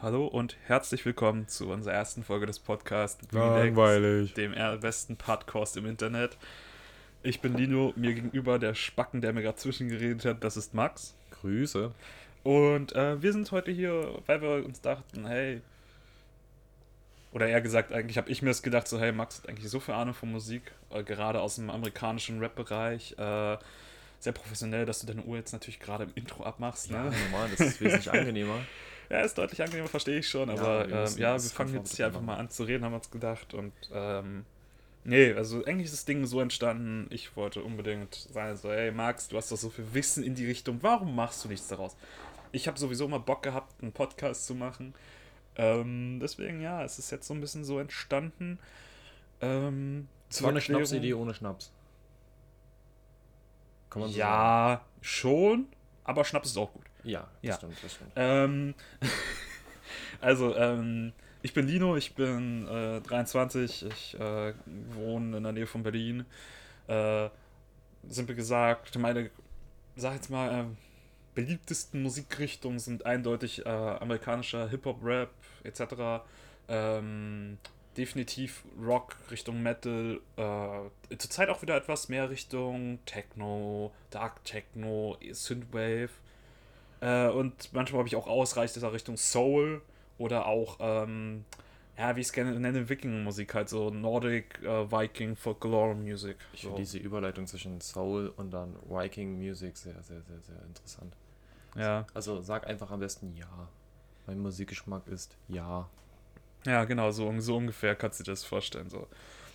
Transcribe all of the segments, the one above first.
Hallo und herzlich willkommen zu unserer ersten Folge des Podcasts Langweilig. dem besten Podcast im Internet. Ich bin Lino, mir gegenüber der Spacken, der mir gerade zwischengeredet hat, das ist Max. Grüße. Und äh, wir sind heute hier, weil wir uns dachten, hey, oder eher gesagt, eigentlich habe ich mir das gedacht, so, hey, Max hat eigentlich so viel Ahnung von Musik, äh, gerade aus dem amerikanischen Rap-Bereich, äh, sehr professionell, dass du deine Uhr jetzt natürlich gerade im Intro abmachst. Ne? Ja, normal, das ist wesentlich angenehmer. Ja, ist deutlich angenehmer, verstehe ich schon, Ja, aber ähm, ja, das wir fangen jetzt hier einfach mal an zu reden, haben wir uns gedacht. Und ähm, nee, also eigentlich ist das Ding so entstanden, ich wollte unbedingt sagen, so, hey Max, du hast doch so viel Wissen in die Richtung, warum machst du nichts daraus? Ich habe sowieso mal Bock gehabt, einen Podcast zu machen. Ähm, deswegen, ja, es ist jetzt so ein bisschen so entstanden. Ähm, eine Schnapsidee ohne Schnaps. Kann man so sagen. Ja, schon, aber Schnaps ist auch gut. Ja, das Ja. stimmt, das stimmt. Ähm, also, ähm, ich bin Lino, ich bin äh, 23, ich äh, wohne in der Nähe von Berlin. Äh, simpel gesagt, meine, sag jetzt mal, äh, beliebtesten Musikrichtungen sind eindeutig äh, amerikanischer Hip-Hop, Rap etc. Ähm, definitiv Rock Richtung Metal. Äh, zurzeit auch wieder etwas mehr Richtung Techno, Dark Techno, Synthwave. Äh, und manchmal habe ich auch ausreichender Richtung Soul oder auch, ähm, ja, wie ich es gerne nenne, Wiking-Musik, halt so Nordic, äh, Viking, Folklore Music. Ich So. finde diese Überleitung zwischen Soul und dann Viking Music sehr, sehr, sehr, sehr interessant. Ja. Also sag einfach am besten ja. Mein Musikgeschmack ist ja. ja, genau, so, so ungefähr kannst du dir das vorstellen. So,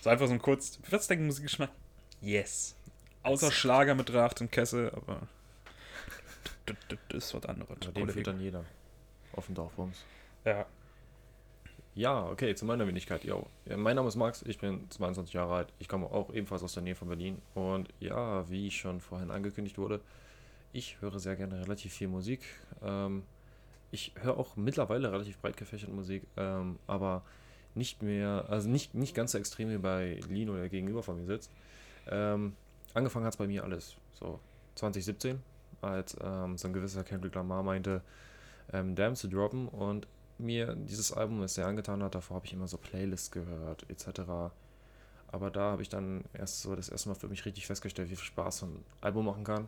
so einfach so ein kurz, was dein Musikgeschmack? Yes. Außer. Schlager mit Dracht und Kessel, aber das, ist was anderes. Kollege. führt dann jeder. Auf dem Dorfbums. Ja. Ja, okay, zu meiner Wenigkeit. Yo. Ja, mein Name ist Max, ich bin 22 Jahre alt. Ich komme auch ebenfalls aus der Nähe von Berlin. Und ja, wie schon vorhin angekündigt wurde, ich höre sehr gerne relativ viel Musik. Ähm, ich höre auch mittlerweile relativ breit gefächert Musik, ähm, aber nicht mehr, also nicht, nicht ganz so extrem wie bei Lino, der gegenüber von mir sitzt. Ähm, angefangen hat es bei mir alles so 2017, als ähm, so ein gewisser Kendrick Lamar meinte, ähm, Damn zu droppen und mir dieses Album es sehr angetan hat. Davor habe ich immer so Playlists gehört, etc. Aber da habe ich dann erst so das erste Mal für mich richtig festgestellt, wie viel Spaß so ein Album machen kann.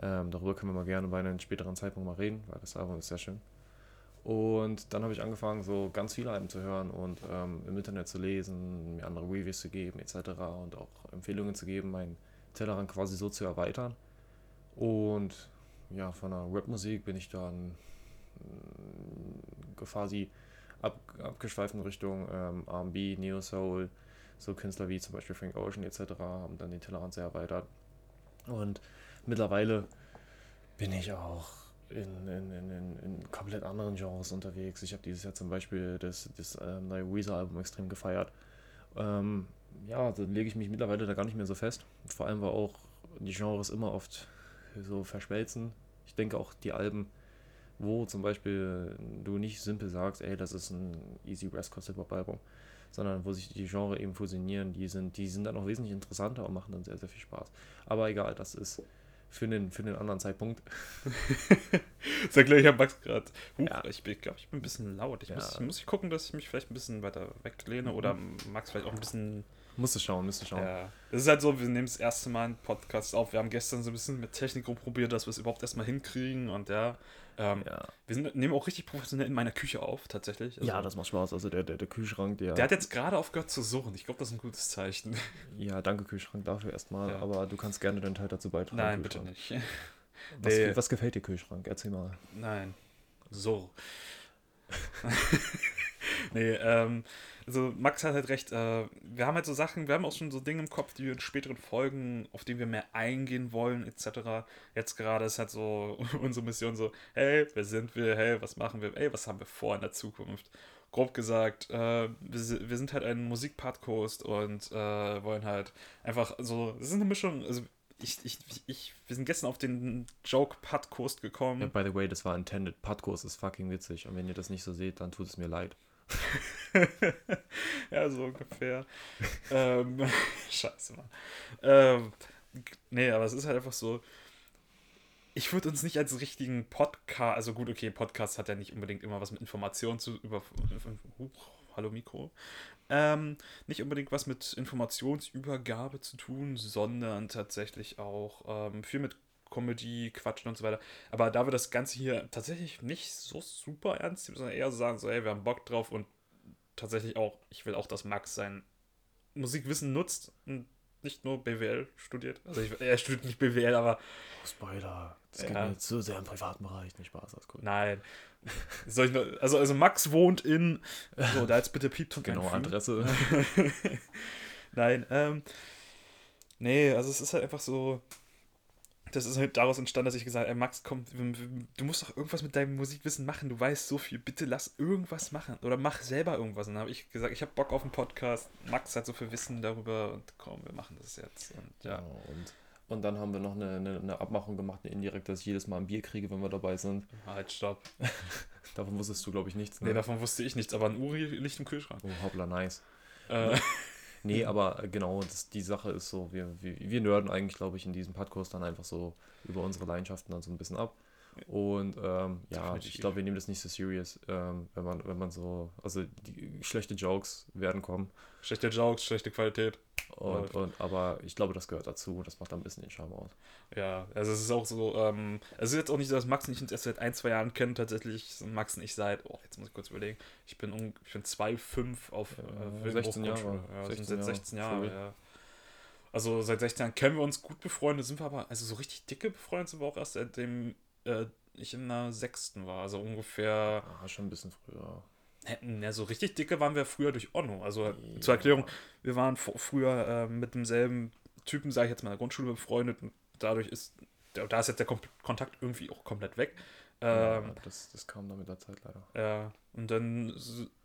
Ähm, darüber können wir mal gerne bei einem späteren Zeitpunkt mal reden, weil das Album ist sehr schön. Und dann habe ich angefangen, so ganz viele Alben zu hören und ähm, im Internet zu lesen, mir andere Reviews zu geben, etc. und auch Empfehlungen zu geben, meinen Tellerrand quasi so zu erweitern. Und ja, von der Rapmusik bin ich dann mh, quasi ab, abgeschweift in Richtung ähm, RB, Neo Soul, so Künstler wie zum Beispiel Frank Ocean etc. haben dann den Tellerrand sehr erweitert. Und mittlerweile bin ich auch in, in, in, in, komplett anderen Genres unterwegs. Ich habe dieses Jahr zum Beispiel das, das äh, neue Weezer-Album extrem gefeiert. Ähm, ja, da lege ich mich mittlerweile da gar nicht mehr so fest. Vor allem, weil auch die Genres immer oft so verschmelzen. Ich denke auch die Alben, wo zum Beispiel du nicht simpel sagst, ey, das ist ein Easy West Coast Hip Hop Album, sondern wo sich die Genre eben fusionieren, die sind, die sind dann auch wesentlich interessanter und machen dann sehr, sehr viel Spaß. Aber egal, das ist für den, für den anderen Zeitpunkt. Sag gleich, ich hab Max gerade. Ja. Ich glaube, ich bin ein bisschen laut. Ich Ja. muss, muss ich gucken, dass ich mich vielleicht ein bisschen weiter weglehne oder Max vielleicht auch ein bisschen. Musst du schauen, musst du schauen. Ja. Es ist halt so, wir nehmen das erste Mal einen Podcast auf. Wir haben gestern so ein bisschen mit Technik rumprobiert, dass wir es überhaupt erstmal hinkriegen und ja. Ähm, Ja. Wir sind, nehmen auch richtig professionell in meiner Küche auf, tatsächlich. Also, ja, das macht Spaß. Also der, der, der Kühlschrank, der. Der hat jetzt gerade aufgehört zu suchen. Ich glaube, das ist ein gutes Zeichen. ja, danke Kühlschrank dafür erstmal, Ja. aber du kannst gerne deinen Teil dazu beitragen. Nein, bitte nicht. Was, Nee. was gefällt dir Kühlschrank? Erzähl mal. Nein. So. nee, ähm, also Max hat halt recht, äh, wir haben halt so Sachen, wir haben auch schon so Dinge im Kopf, die wir in späteren Folgen, auf die wir mehr eingehen wollen, etc. Jetzt gerade ist halt so unsere Mission so, hey, wer sind wir, hey, was machen wir, hey, was haben wir vor in der Zukunft? Grob gesagt, äh, wir, wir sind halt ein Musik-Podcast und äh, wollen halt einfach so, es ist eine Mischung, also ich, ich, ich, wir sind gestern auf den Joke-Podcast gekommen. Ja, by the way, das war intended. Podcast ist fucking witzig. Und wenn ihr das nicht so seht, dann tut es mir leid. ja, so ungefähr. ähm, scheiße, Mann. Ähm, nee, aber es ist halt einfach so. ich würde uns nicht als richtigen Podcast, also gut, okay, Podcast hat ja nicht unbedingt immer was mit Informationen zu über. Uh, hallo Mikro. Ähm, nicht unbedingt was mit Informationsübergabe zu tun, sondern tatsächlich auch ähm, viel mit Comedy, Quatschen und so weiter. Aber da wir das Ganze hier tatsächlich nicht so super ernst nehmen, sondern eher sagen, so, hey, wir haben Bock drauf und tatsächlich auch, ich will auch, dass Max sein Musikwissen nutzt und nicht nur BWL studiert. Also ich, er studiert nicht BWL, aber. Spoiler. Das geht ja. mir zu sehr im privaten Bereich, nicht Spaß, alles cool. Nein. Soll ich noch, also, also Max wohnt in. So, da jetzt bitte Piepton Genau, Adresse. Nein, ähm. Nee, also es ist halt einfach so das ist halt daraus entstanden, dass ich gesagt habe, Max, komm, du musst doch irgendwas mit deinem Musikwissen machen. Du weißt so viel. Bitte lass irgendwas machen. Oder mach selber irgendwas. Und dann habe ich gesagt, ich habe Bock auf einen Podcast. Max hat so viel Wissen darüber und komm, wir machen das jetzt. Und ja. Genau, und, und dann haben wir noch eine, eine, eine Abmachung gemacht, eine indirekte, dass ich jedes Mal ein Bier kriege, wenn wir dabei sind. Halt, stopp. davon wusstest du, glaube ich, nichts. Ne? Nee, davon wusste ich nichts, aber ein Uri liegt im Kühlschrank. Oh, hoppla, nice. Äh. Nee, aber äh, genau, das, die Sache ist so, wir, wir, wir nörden eigentlich, glaube ich, in diesem Podcast dann einfach so über unsere Leidenschaften dann so ein bisschen ab. Und ähm, ja, ich glaube, wir nehmen das nicht so serious, ähm, wenn man, wenn man so, also die schlechte Jokes werden kommen. Schlechte Jokes, schlechte Qualität. Und, und, aber ich glaube, das gehört dazu. Das macht ein bisschen den Charme aus. Ja, also es ist auch so, ähm, es ist jetzt auch nicht so, dass Max nicht erst seit ein, zwei Jahren kennt. Tatsächlich Max und ich seit, oh, jetzt muss ich kurz überlegen, ich bin, um, ich bin 2,5 auf äh, 16 Jahre. Ja, 16 sind seit 16 Jahre, Jahre ja. Also seit 16 Jahren kennen wir uns gut befreundet, sind wir aber, also so richtig dicke befreundet sind wir auch erst seitdem äh, ich in der sechsten war. Also ungefähr. Ah, schon ein bisschen früher. Ja, so richtig dicke waren wir früher durch Onno. Also ja. zur Erklärung, wir waren früher äh, mit demselben Typen, sage ich jetzt mal, in der Grundschule befreundet und dadurch ist, da ist jetzt der Kom Kontakt irgendwie auch komplett weg. Ähm, ja, das, das kam dann mit der Zeit leider. Ja, und dann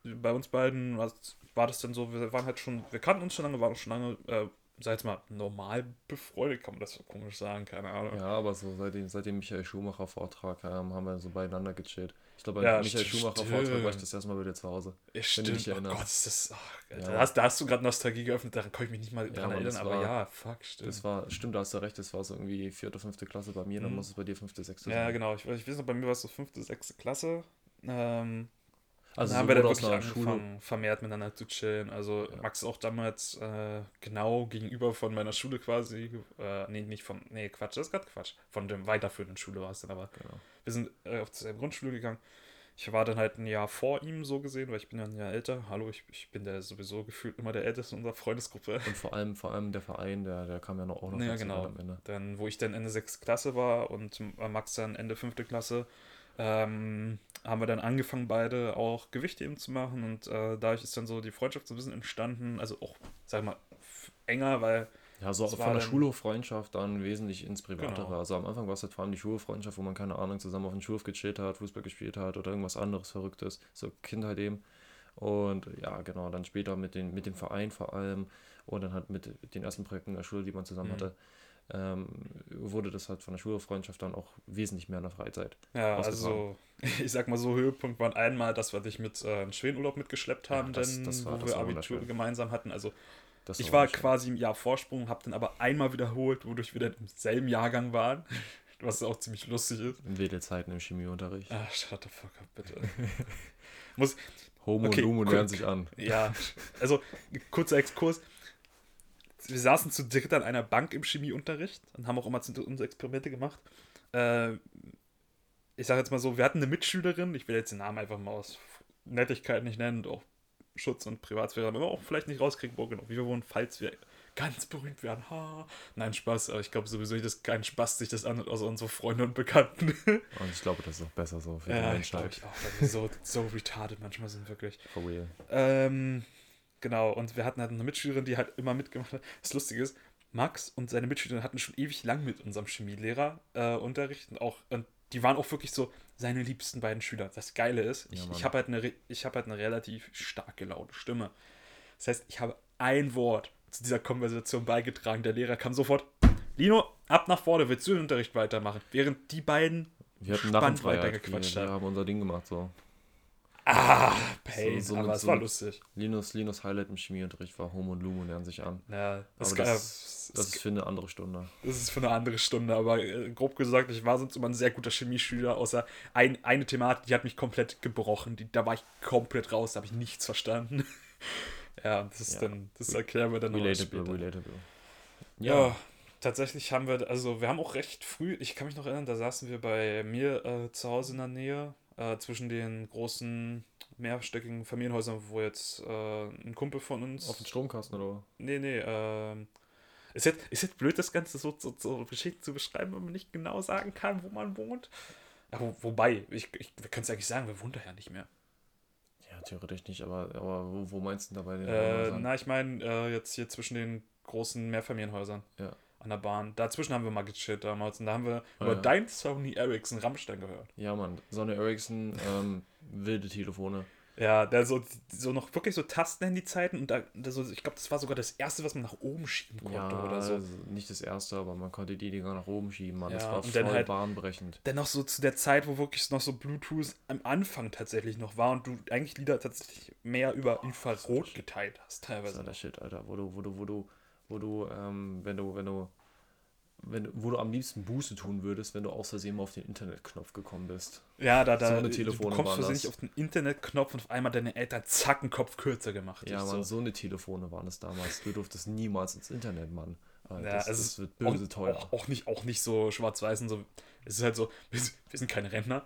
bei uns beiden war, war das dann so, wir waren halt schon, wir kannten uns schon lange, waren auch schon lange äh, sag jetzt mal, normal befreundet, kann man das so komisch sagen, keine Ahnung. Ja, aber so seitdem, seitdem Michael Schumacher Vortrag ähm, haben wir so beieinander gechillt. Ich glaube, bei ja, Michael Schumacher Vortrag war ich das erstmal bei dir zu Hause. Ja, stimmt. Wenn du dich erinnerst. Oh Gott, ist das, oh, ja. da, hast, da hast du gerade Nostalgie geöffnet, daran kann ich mich nicht mal dran erinnern, aber ja, fuck, stimmt. Das war, stimmt, da hast du recht, das war so irgendwie vierte, fünfte Klasse bei mir, mhm. dann muss es bei dir fünfte, sechste sein. Ja, genau, ich, ich weiß noch, bei mir war es so fünfte, sechste Klasse. Ähm, also dann haben wir dann wirklich angefangen, vermehrt miteinander zu chillen. Also ja. Max auch damals äh, genau gegenüber von meiner Schule quasi. Äh, nee, nicht von, nee, Quatsch, das ist gerade Quatsch. Von dem weiterführenden Schule war es dann aber. Genau. Wir sind äh, auf die Grundschule gegangen. Ich war dann halt ein Jahr vor ihm so gesehen, weil ich bin ja ein Jahr älter. Hallo, ich, ich bin der sowieso gefühlt immer der Älteste in unserer Freundesgruppe. Und vor allem, vor allem der Verein, der, der kam ja noch auch noch ja, genau. am Ende. Dann, wo ich dann Ende 6. Klasse war und Max dann Ende 5. Klasse, ähm, haben wir dann angefangen, beide auch Gewichtheben zu machen und äh, dadurch ist dann so die Freundschaft so ein bisschen entstanden, also auch, sag mal, enger, weil. Ja, so von der Schulhof-Freundschaft dann wesentlich ins Privatere. Genau. Also am Anfang war es halt vor allem die Schulhof-Freundschaft, wo man keine Ahnung zusammen auf dem Schulhof gechillt hat, Fußball gespielt hat oder irgendwas anderes Verrücktes, so Kindheit eben. Und ja, genau, dann später mit, den, mit dem Verein vor allem und dann halt mit den ersten Projekten der Schule, die man zusammen mhm. hatte ähm, wurde das halt von der Schulfreundschaft dann auch wesentlich mehr in der Freizeit. Ja, also ich sag mal so, Höhepunkt waren einmal, dass wir dich mit äh, in Schwedenurlaub mitgeschleppt haben, ja, das, denn, das war, wo wir Abitur gemeinsam hatten. Also das ich war quasi im Jahr Vorsprung, hab dann aber einmal wiederholt, wodurch wir dann im selben Jahrgang waren. Was auch ziemlich lustig ist. In Wedelzeiten im Chemieunterricht. Ah, shut the fuck up, bitte. Muss, Homo okay, und Lumo lernen sich an. Ja, also kurzer Exkurs wir saßen zu dritt an einer Bank im Chemieunterricht und haben auch immer zu uns Experimente gemacht. Äh, ich sage jetzt mal so, wir hatten eine Mitschülerin, ich will jetzt den Namen einfach mal aus Nettigkeit nicht nennen und auch Schutz und Privatsphäre, aber auch vielleicht nicht rauskriegen, wo genau wie wir wohnen, falls wir ganz berühmt werden. Ha. Nein, Spaß, aber ich glaube sowieso nicht, dass kein Spaß sich das anhört, außer unsere Freunde und Bekannten. und ich glaube, das ist auch besser so für ja, die Menschheit. Ich auch, weil wir so, so retarded manchmal sind, wirklich. For real. Ähm, Genau, und wir hatten halt eine Mitschülerin, die halt immer mitgemacht hat. Das Lustige ist, Max und seine Mitschülerin hatten schon ewig lang mit unserem Chemielehrer äh, Unterricht und auch, und die waren auch wirklich so seine liebsten beiden Schüler. Das Geile ist, ich, ja, ich habe halt, eine, hab halt eine relativ starke, laute Stimme. Das heißt, ich habe ein Wort zu dieser Konversation beigetragen. Der Lehrer kam sofort, Lino, ab nach vorne, willst du den Unterricht weitermachen? Während die beiden wir hatten spannend weitergequatscht haben. Wir haben unser Ding gemacht so. Ah, Hey, so aber mit es so war lustig. Linus, Linus Highlight im Chemieunterricht war Homo und Lumo lernen sich an. Ja, das, Aber das, das ist für eine andere Stunde. Das ist für eine andere Stunde, aber äh, grob gesagt, ich war sonst immer ein sehr guter Chemieschüler, außer ein, eine Thematik, die hat mich komplett gebrochen. Die, da war ich komplett raus, da habe ich nichts verstanden. ja, das ist Ja. dann, das erklären wir dann noch Relatable, später. relatable. Ja. tatsächlich haben wir, also wir haben auch recht früh, ich kann mich noch erinnern, da saßen wir bei mir äh, zu Hause in der Nähe, äh, zwischen den großen mehrstöckigen Familienhäusern, wo jetzt äh, ein Kumpel von uns. Auf den Stromkasten oder? Nee, nee, ähm. Ist jetzt, ist jetzt blöd, das Ganze so, so, so Geschichten zu beschreiben, wenn man nicht genau sagen kann, wo man wohnt. Ja, wo, wobei, ich, ich, wir können es eigentlich sagen, wir wohnen da ja nicht mehr. Ja, theoretisch nicht, aber, aber wo, wo meinst du denn dabei den Äh, na, ich meine, äh, jetzt hier zwischen den großen Mehrfamilienhäusern Ja. An der Bahn. Dazwischen haben wir mal gechillt damals und da haben wir Ah, über ja. dein Sony Ericsson Rammstein gehört. Ja, Mann. Sonne Ericsson, ähm, wilde Telefone. Ja, der so, so noch wirklich so Tastenhandy-Zeiten und da, da so, ich glaube, das war sogar das erste, was man nach oben schieben konnte Ja, oder so. also nicht das erste, aber man konnte die Dinger nach oben schieben, Mann. das Ja, war und voll dann halt- bahnbrechend. Dennoch so zu der Zeit, wo wirklich noch so Bluetooth am Anfang tatsächlich noch war und du eigentlich Lieder tatsächlich mehr über Infrarot geteilt hast, Das war teilweise. der Shit, Alter. Wo du, wo du, wo du, wo du, ähm, wenn du, wenn du, wenn, wo du am liebsten Buße tun würdest, wenn du aus Versehen mal auf den Internetknopf gekommen bist. Ja, da, da So eine du Telefone kommst waren versehentlich auf den Internetknopf und auf einmal deine Eltern zack einen Kopf kürzer gemacht. Ja, Mann, so. so eine Telefone waren es damals. Du durftest niemals ins Internet, Mann. Ja, das, es das ist wird böse auch, teuer. Auch, auch, nicht, auch nicht so schwarz-weiß und so. Es ist halt so, wir, sind- wir sind keine Rentner.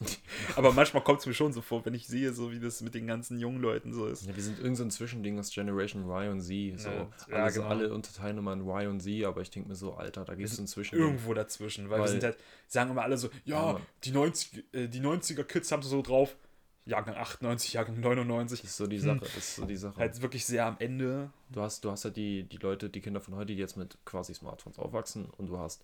Aber manchmal kommt es mir schon so vor, wenn ich sehe, so wie das mit den ganzen jungen Leuten so ist. Ja, wir sind irgend so ein Zwischending aus Generation Y und Z. So. Ja, ja, alle, so genau. alle unterteilen immer in Y und Z, aber ich denke mir so, Alter, da gibt es ein Zwischending. Irgendwo dazwischen, weil, wir Weil- sind halt, sagen immer alle so, Ja, ja, die, 90, äh, die 90er-Kids haben so drauf, Jahrgang 98, Jahrgang 99, Das ist so die Hm. Sache. Das ist so die Sache. halt wirklich sehr am Ende. Du hast, du hast halt die, die Leute, die Kinder von heute, die jetzt mit quasi Smartphones aufwachsen und du hast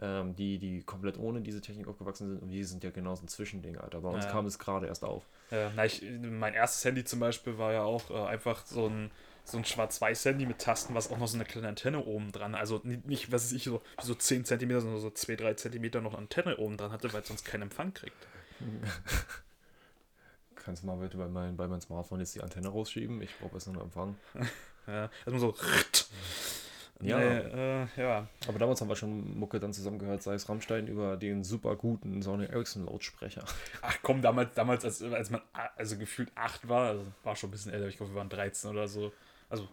ähm, die, die komplett ohne diese Technik aufgewachsen sind und die sind ja genau so ein Zwischending, Alter. Bei uns Ja. kam es gerade erst auf. Äh, na, ich, mein erstes Handy zum Beispiel war ja auch äh, einfach so ein, so ein Schwarz-Weiß-Handy mit Tasten, was auch noch so eine kleine Antenne oben dran, also nicht, nicht was weiß ich, so, so 10 cm, sondern so 2-3 cm noch Antenne oben dran hatte, weil es sonst keinen Empfang kriegt. Kannst du mal bitte bei, mein, bei meinem Smartphone jetzt die Antenne rausschieben? Ich brauche besser einen Empfang. Ja, also so. Ja. Nee, äh, ja. Aber damals haben wir schon Mucke dann zusammengehört, sei es Rammstein über den super guten Sony Ericsson Lautsprecher. Ach komm, damals, damals als, als man also gefühlt 8 war, also war schon ein bisschen älter, ich glaube, wir waren 13 oder so. Also,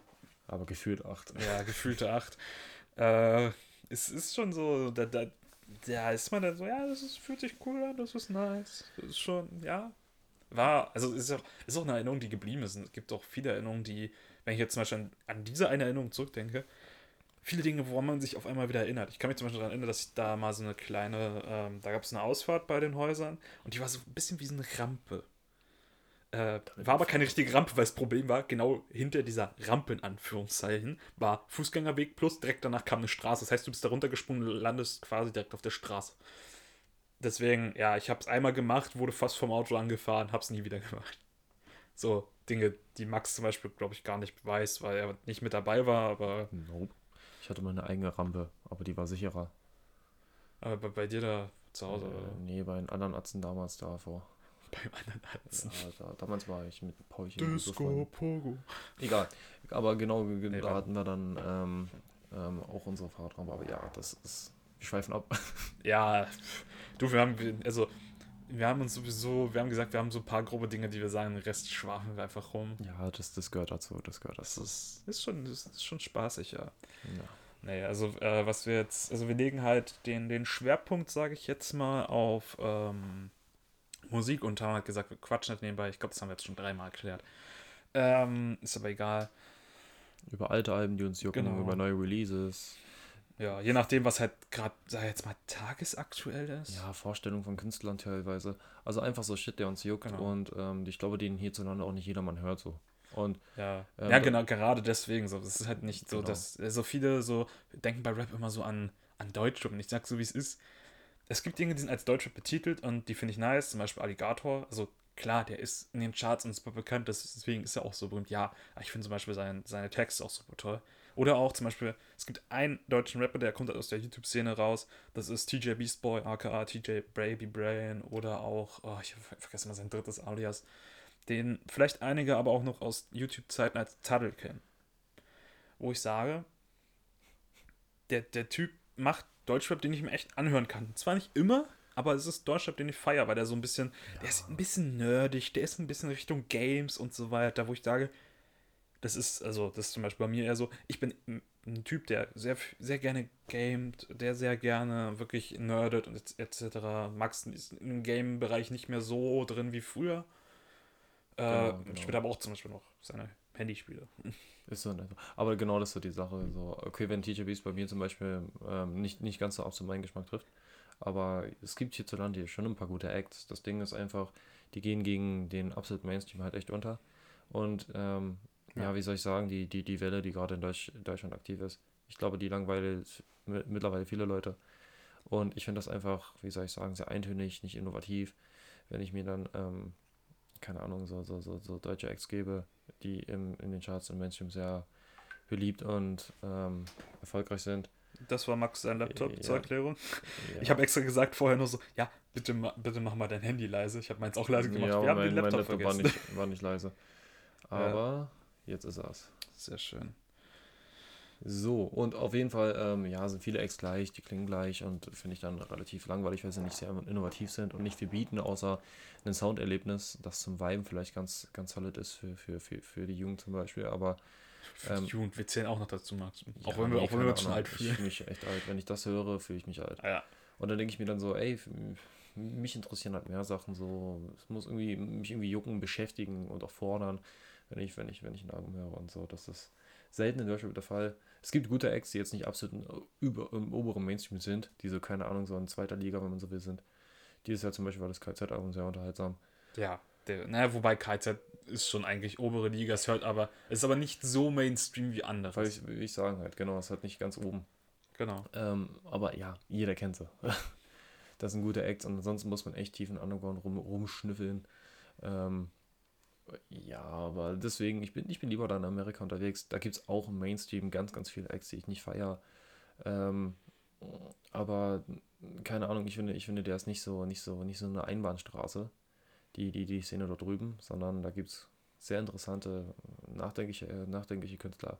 Aber gefühlt acht. ja, gefühlte 8. Äh, es ist schon so, da, da, da ist man dann so, ja, das ist, fühlt sich cool an, das ist nice. Das ist schon, ja. War, also ist auch, ist auch eine Erinnerung, die geblieben ist. Und es gibt auch viele Erinnerungen, die, wenn ich jetzt zum Beispiel an, an diese eine Erinnerung zurückdenke, viele Dinge, woran man sich auf einmal wieder erinnert. Ich kann mich zum Beispiel daran erinnern, dass ich da mal so eine kleine, ähm, da gab es eine Ausfahrt bei den Häusern und die war so ein bisschen wie so eine Rampe. Äh, war aber keine richtige Rampe, weil das Problem war, genau hinter dieser Rampe in Anführungszeichen war Fußgängerweg plus direkt danach kam eine Straße. Das heißt, du bist da runtergesprungen und landest quasi direkt auf der Straße. Deswegen, ja, ich habe es einmal gemacht, wurde fast vom Auto angefahren, habe es nie wieder gemacht. So Dinge, die Max zum Beispiel, glaube ich, gar nicht weiß, weil er nicht mit dabei war, aber, Nope. Ich hatte meine eigene Rampe, aber die war sicherer. aber bei, bei dir da zu Hause, Äh, nee, bei den anderen Atzen damals davor. beim anderen Arzt. Ja, da, damals war ich mit Paulchen. Disco. Pogo. Egal. Aber genau, ge- Nee, da hatten wir dann ähm, ähm, auch unsere Fahrtraum. Aber ja, das ist. Wir schweifen ab. Ja, du, wir haben, also, wir haben uns sowieso, wir haben gesagt, wir haben so ein paar grobe Dinge, die wir sagen, den Rest schwafen wir einfach rum. Ja, das, das gehört dazu. Das gehört Das dazu. ist, ist, schon, das ist schon spaßig, ja. Ja. Nee, also äh, was wir jetzt, also wir legen halt den, den Schwerpunkt, sage ich jetzt mal, auf ähm, Musik und haben halt gesagt, wir quatschen nicht nebenbei. Ich glaube, das haben wir jetzt schon dreimal erklärt. Ähm, ist aber egal. Über alte Alben, die uns jucken, Genau. über neue Releases. Ja, je nachdem, was halt gerade, sag ich jetzt mal, tagesaktuell ist. Ja, Vorstellungen von Künstlern teilweise. Also einfach so Shit, der uns juckt. Genau. Und ähm, ich glaube, den hierzulande auch nicht jedermann hört so. Und Ja, Ähm, ja genau, gerade deswegen so. Es ist halt nicht so, Genau. dass äh, so viele so denken bei Rap immer so an, an Deutschrap. Und ich sag so, wie es ist. Es gibt Dinge, die sind als Deutschrap betitelt und die finde ich nice. Zum Beispiel Alligator. Also klar, der ist in den Charts und super bekannt, das, deswegen ist er auch so berühmt. Ja, ich finde zum Beispiel sein, seine Texte auch super toll. Oder auch zum Beispiel, es gibt einen deutschen Rapper, der kommt aus der YouTube-Szene raus. Das ist TJ Beastboy, aka TJ Baby Brain. Oder auch, oh, ich ver- vergesse mal sein drittes Alias. den vielleicht einige aber auch noch aus YouTube-Zeiten als Tuddle kennen. Wo ich sage, der, der Typ macht Deutschrap, den ich mir echt anhören kann. Zwar nicht immer, aber es ist Deutschrap, den ich feiere, weil der so ein bisschen, ja. der ist ein bisschen nerdig, der ist ein bisschen Richtung Games und so weiter, wo ich sage, das ist, also, das ist zum Beispiel bei mir eher so, ich bin ein Typ, der sehr, sehr gerne gamet, der sehr gerne wirklich nerdet und etc. Max ist im Game-Bereich nicht mehr so drin wie früher. Äh, genau, genau. Spielt aber auch zum Beispiel noch seine Handyspiele. Ist so nett. Aber genau das ist so die Sache. So, okay, wenn Teacher Beast bei mir zum Beispiel ähm, nicht, nicht ganz so auf so meinen Geschmack trifft, aber es gibt hierzulande schon ein paar gute Acts. Das Ding ist einfach, die gehen gegen den absoluten Mainstream halt echt unter. Und ähm, ja. wie soll ich sagen, die, die, die Welle, die gerade in Deutsch, Deutschland aktiv ist, ich glaube, die langweilt mittlerweile viele Leute. Und ich finde das einfach, wie soll ich sagen, sehr eintönig, nicht innovativ. Wenn ich mir dann, ähm, keine Ahnung, so, so, so, so deutsche Acts gebe, die im, in den Charts im Mainstream sehr beliebt und ähm, erfolgreich sind, das war Max sein Laptop ja. zur Erklärung. Ja. Ich habe extra gesagt vorher nur so, ja, bitte, bitte mach mal dein Handy leise. Ich habe meins auch leise gemacht. Ja, Wir haben mein, den Laptop, Laptop vergessen. War nicht, war nicht leise. Aber. Jetzt ist es. Sehr schön. So, und auf jeden Fall, ähm, ja, sind viele Ex gleich, die klingen gleich und finde ich dann relativ langweilig, weil sie nicht sehr innovativ sind und nicht viel bieten, außer ein Sounderlebnis, das zum Viben vielleicht ganz, ganz solid ist für, für, für, für die Jugend zum Beispiel, aber für ähm, Jugend, wir zählen auch noch dazu, Max. Auch ja, wenn wir, nee, auch wenn wir uns schon alt fühlen. Ich fühle mich echt alt. Wenn ich das höre, fühle ich mich alt. Ja. Und dann denke ich mir dann so, ey, mich interessieren halt mehr Sachen so. Es muss irgendwie mich irgendwie jucken, beschäftigen und auch fordern, wenn ich, wenn ich, wenn ich ein Album höre und so. Das ist selten in Deutschland der Fall. Es gibt gute Acts, die jetzt nicht absolut über, im oberen Mainstream sind, die so, keine Ahnung, so in zweiter Liga, wenn man so will, sind. Dieses Jahr zum Beispiel war das KZ-Album sehr unterhaltsam. Ja, der, naja, wobei KZ ist schon eigentlich obere Liga, es hört aber, ist aber nicht so Mainstream wie andere. Weil ich, wie ich sagen halt, genau, es hat nicht ganz oben. Genau. Ähm, aber ja, jeder kennt sie. das sind gute Acts und ansonsten muss man echt tief in Underground rum, rumschnüffeln. Ähm, ja, aber deswegen, ich bin, ich bin lieber da in Amerika unterwegs. Da gibt es auch im Mainstream ganz, ganz viele Acts, die ich nicht feiere. Ähm, aber keine Ahnung, ich finde, ich finde, der ist nicht so, nicht so, nicht so eine Einbahnstraße die, die, die Szene dort drüben, sondern da gibt es sehr interessante, nachdenkliche, äh, nachdenkliche Künstler.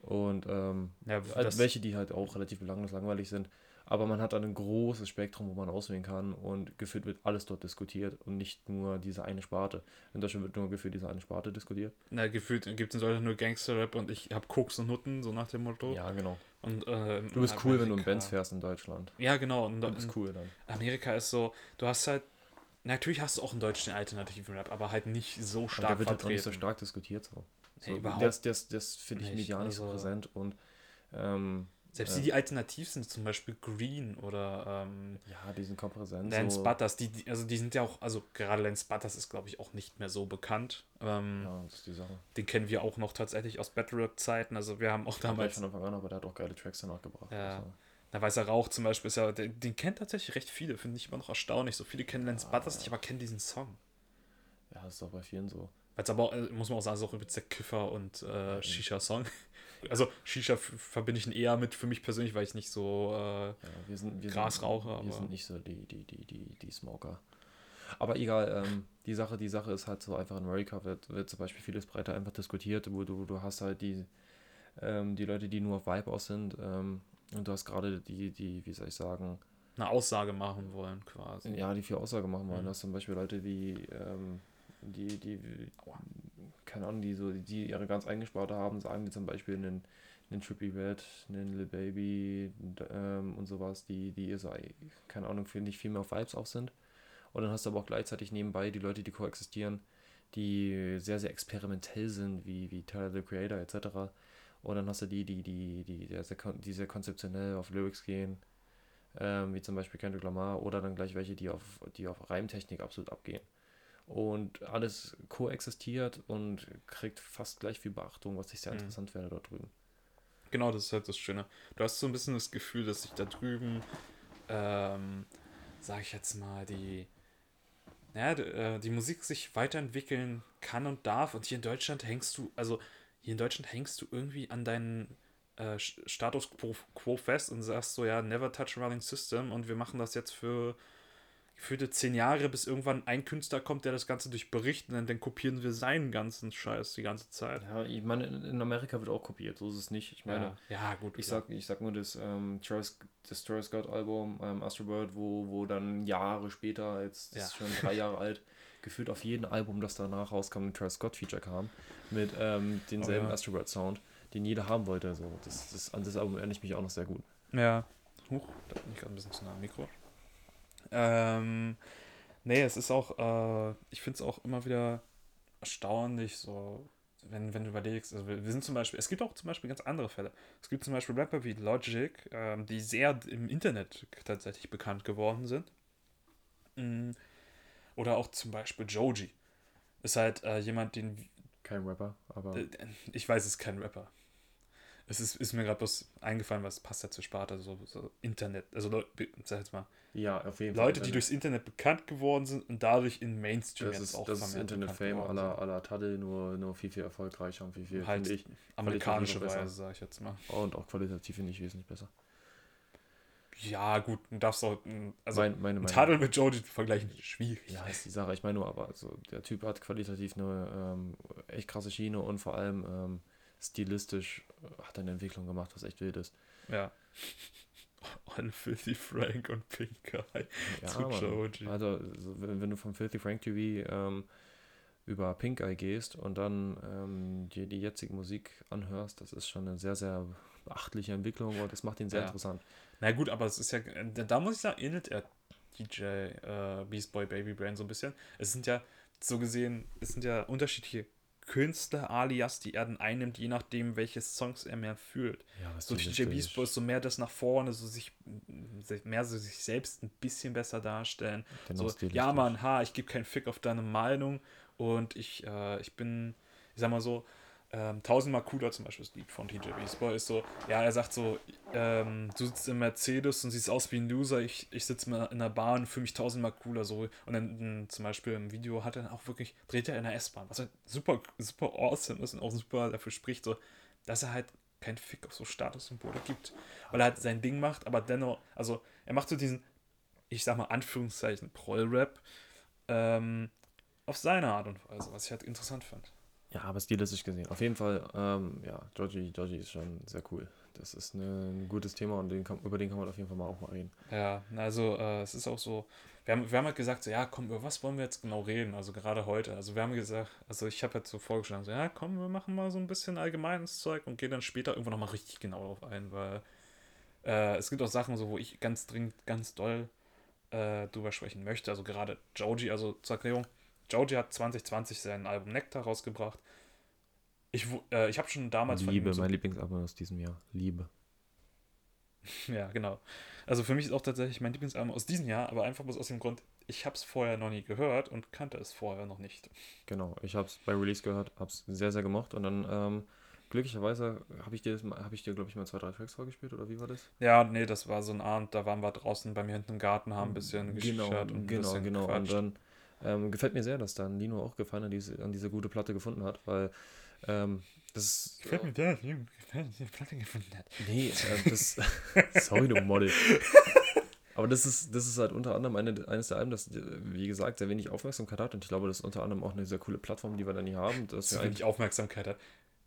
Und ähm, ja, welche, die halt auch relativ belanglos langweilig sind. Aber man hat dann ein großes Spektrum, wo man auswählen kann und gefühlt wird alles dort diskutiert und nicht nur diese eine Sparte. In Deutschland wird nur gefühlt diese eine Sparte diskutiert. Na, gefühlt gibt es in Deutschland nur Gangster-Rap und ich habe Koks und Nutten, so nach dem Motto. Ja, genau. Und, äh, du bist cool, wenn du in Bands fährst in Deutschland. Ja, genau. Und, du bist cool dann. Amerika ist so, du hast halt Natürlich hast du auch in Deutsch den alternativen Rap, aber halt nicht so stark. Und der wird halt auch nicht so stark diskutiert. So. so nee, das das, das finde ich medial nicht so präsent und ähm, selbst die, die alternativ sind, zum Beispiel Green oder ähm, ja, die sind kaum präsent. Lance so. Butters, die, die, also die sind ja auch, also gerade Lance Butters ist, glaube ich, auch nicht mehr so bekannt. Ähm, ja, das ist die Sache. Den kennen wir auch noch tatsächlich aus Battle Rap Zeiten. Also wir haben auch damals. von Anfang an, aber der hat auch geile Tracks danach gebracht. Ja. Also. Na, Weißer Rauch zum Beispiel ist ja, den, den kennt tatsächlich recht viele, finde ich immer noch erstaunlich. So viele kennen Lance ah, Butters nicht, aber kennen diesen Song. Ja, das ist auch bei vielen so. Weil es aber, äh, muss man auch sagen, ist auch übrigens der Kiffer und äh, Shisha-Song. Also Shisha verbinde ich eher mit für mich persönlich, weil ich nicht so äh, ja, wir sind, wir Gras rauche. Wir aber sind nicht so die, die, die, die, die Smoker. Aber egal, ähm, die Sache, die Sache ist halt so einfach in Amerika wird, wird zum Beispiel vieles breiter einfach diskutiert, wo du, du hast halt die, ähm, die Leute, die nur auf Vibe aus sind, ähm, und du hast gerade die, die, wie soll ich sagen, eine Aussage machen wollen, quasi. Ja, die viel Aussage machen wollen. Mhm. Du hast zum Beispiel Leute, die, ähm, die, die, keine Ahnung, die so, die ihre ganz eigene Sparte haben, sagen die zum Beispiel einen, einen Trippy Red, einen Lil Baby ähm, und sowas, die, die so, keine Ahnung, finde ich viel mehr auf Vibes auch sind. Und dann hast du aber auch gleichzeitig nebenbei die Leute, die koexistieren, die sehr, sehr experimentell sind, wie, wie Tyler the Creator etc. Und dann hast du die, die, die, die, die, sehr, die sehr konzeptionell auf Lyrics gehen, ähm, wie zum Beispiel Kendrick Lamar, oder dann gleich welche, die auf, die auf Reimtechnik absolut abgehen. Und alles koexistiert und kriegt fast gleich viel Beachtung, was ich sehr mhm. interessant werde dort drüben. Genau, das ist halt das Schöne. Du hast so ein bisschen das Gefühl, dass sich da drüben, ähm, sag ich jetzt mal, die, ja, äh, die Musik sich weiterentwickeln kann und darf. Und hier in Deutschland hängst du, also hier in Deutschland hängst du irgendwie an deinen äh, Status quo, quo, fest und sagst so, ja, never touch a running system und wir machen das jetzt für gefühlte zehn Jahre, bis irgendwann ein Künstler kommt, der das Ganze durchbricht und dann, dann kopieren wir seinen ganzen Scheiß die ganze Zeit. Ja, ich meine, in Amerika wird auch kopiert, so ist es nicht. Ich meine, ja, ja gut. ich klar. sag, ich sag nur das, ähm, Travis, das Travis Scott Album, ähm, Astro Bird, wo, wo dann Jahre später, jetzt das ist Ja. schon drei Jahre alt, gefühlt auf jedem Album, das danach rauskam, ein Travis Scott Feature kam, mit ähm, denselben Oh ja. Astro Bird Sound, den jeder haben wollte. So. Das, das, an das Album erinnere ich mich auch noch sehr gut. Ja. Huch, da bin ich gerade ein bisschen zu nah am Mikro. Ähm, nee, es ist auch, äh, ich finde es auch immer wieder erstaunlich, so, wenn, wenn du überlegst, also wir, wir sind zum Beispiel, es gibt auch zum Beispiel ganz andere Fälle. Es gibt zum Beispiel Rapper wie Logic, ähm, die sehr im Internet tatsächlich bekannt geworden sind. Mm. Oder auch zum Beispiel Joji. Ist halt äh, jemand, den Kein Rapper, aber äh, Ich weiß, es ist kein Rapper. Es ist, ist mir gerade bloß eingefallen, was passt ja zur Sparte, so, so Internet. Also, Leu- sag jetzt mal, ja, auf jeden Leute, die Internet. durchs Internet bekannt geworden sind und dadurch in Mainstream Das jetzt ist, auch das ist Internet-Fame aller aller Tadel, nur, nur viel, viel erfolgreicher und viel, viel. Halt ich. amerikanische Weise, sag ich jetzt mal. Und auch qualitativ finde ich wesentlich besser. Ja, gut, du darfst auch, mm, also, mein, meine ein Meinung. Tadel mit zu vergleichen, schwierig. Ja, ist die Sache. Ich meine nur, aber also, der Typ hat qualitativ eine ähm, echt krasse Schiene und vor allem ähm, stilistisch äh, hat er eine Entwicklung gemacht, was echt wild ist. Ja. On Filthy Frank und Pink Eye. Ja, Zu. Joji. Also, so, wenn, wenn du vom Filthy Frank TV ähm, über Pink Eye gehst und dann ähm, dir die jetzige Musik anhörst, das ist schon eine sehr, sehr beachtliche Entwicklung und das macht ihn sehr Ja. interessant. Na gut, aber es ist ja, da da muss ich sagen, ähnelt er DJ äh, Beast Boy Baby Brain so ein bisschen. Es sind ja so gesehen, es sind ja unterschiedliche Künstler, alias, die er dann einnimmt, je nachdem, welche Songs er mehr fühlt. Ja, So DJ Beast Boy ist so mehr das nach vorne, so sich mehr so sich selbst ein bisschen besser darstellen. So, ja, Mann, ha, ich gebe keinen Fick auf deine Meinung und ich, äh, ich bin, ich sag mal so, ähm, tausendmal cooler zum Beispiel das Lied von Beast Boy ist so, ja, er sagt so, ähm, du sitzt im Mercedes und siehst aus wie ein Loser, ich, ich sitze in der Bahn und fühle mich tausendmal cooler. So und dann m, zum Beispiel im Video hat er dann auch wirklich, dreht er in der S-Bahn, was halt super, super awesome ist und auch super dafür spricht, so, dass er halt keinen Fick auf so Statussymbole gibt, weil er halt sein Ding macht, aber dennoch, also er macht so diesen, ich sag mal Anführungszeichen, Proll-Rap, ähm, auf seine Art und Weise, was ich halt interessant fand. Ja, aber stilistisch gesehen. Auf jeden Fall, ähm, ja, Georgie, Georgie ist schon sehr cool. Das ist eine, ein gutes Thema und den kann, über den kann man auf jeden Fall mal auch mal reden. Ja, also äh, es ist auch so, wir haben, wir haben halt gesagt, so, ja, komm, über was wollen wir jetzt genau reden? Also gerade heute. Also wir haben gesagt, also ich habe halt so vorgeschlagen, so, ja, komm, wir machen mal so ein bisschen allgemeines Zeug und gehen dann später irgendwann nochmal richtig genau darauf ein, weil äh, es gibt auch Sachen, so, wo ich ganz dringend, ganz doll äh, drüber sprechen möchte. Also gerade Joji, also zur Erklärung, Joji hat 2020 sein Album Nectar rausgebracht. Ich, äh, ich habe schon damals von Liebe, ihm so mein Lieblingsalbum aus diesem Jahr. Liebe. Ja, genau. Also für mich ist auch tatsächlich mein Lieblingsalbum aus diesem Jahr, aber einfach bloß aus dem Grund, ich habe es vorher noch nie gehört und kannte es vorher noch nicht. Genau, ich habe es bei Release gehört, habe es sehr, sehr gemocht und dann ähm, glücklicherweise habe ich dir, hab ich dir glaube ich, mal zwei, drei Tracks vorgespielt oder wie war das? Ja, nee, das war so ein Abend, da waren wir draußen bei mir hinten im Garten, haben ein bisschen genau, geschichert und ein genau, bisschen genau. Und dann ähm, gefällt mir sehr, dass dann Lino auch Gefallen an diese, an diese gute Platte gefunden hat, weil ähm, das Gefällt mir der, Junge, gefällt mir, die Platte gefunden hat. Nee, äh, das. sorry, du Model. Aber das ist, das ist halt unter anderem eine, eines der Alben, das, wie gesagt, sehr wenig Aufmerksamkeit hat. Und ich glaube, das ist unter anderem auch eine sehr coole Plattform, die wir dann hier haben. Dass wir wenig Aufmerksamkeit hat.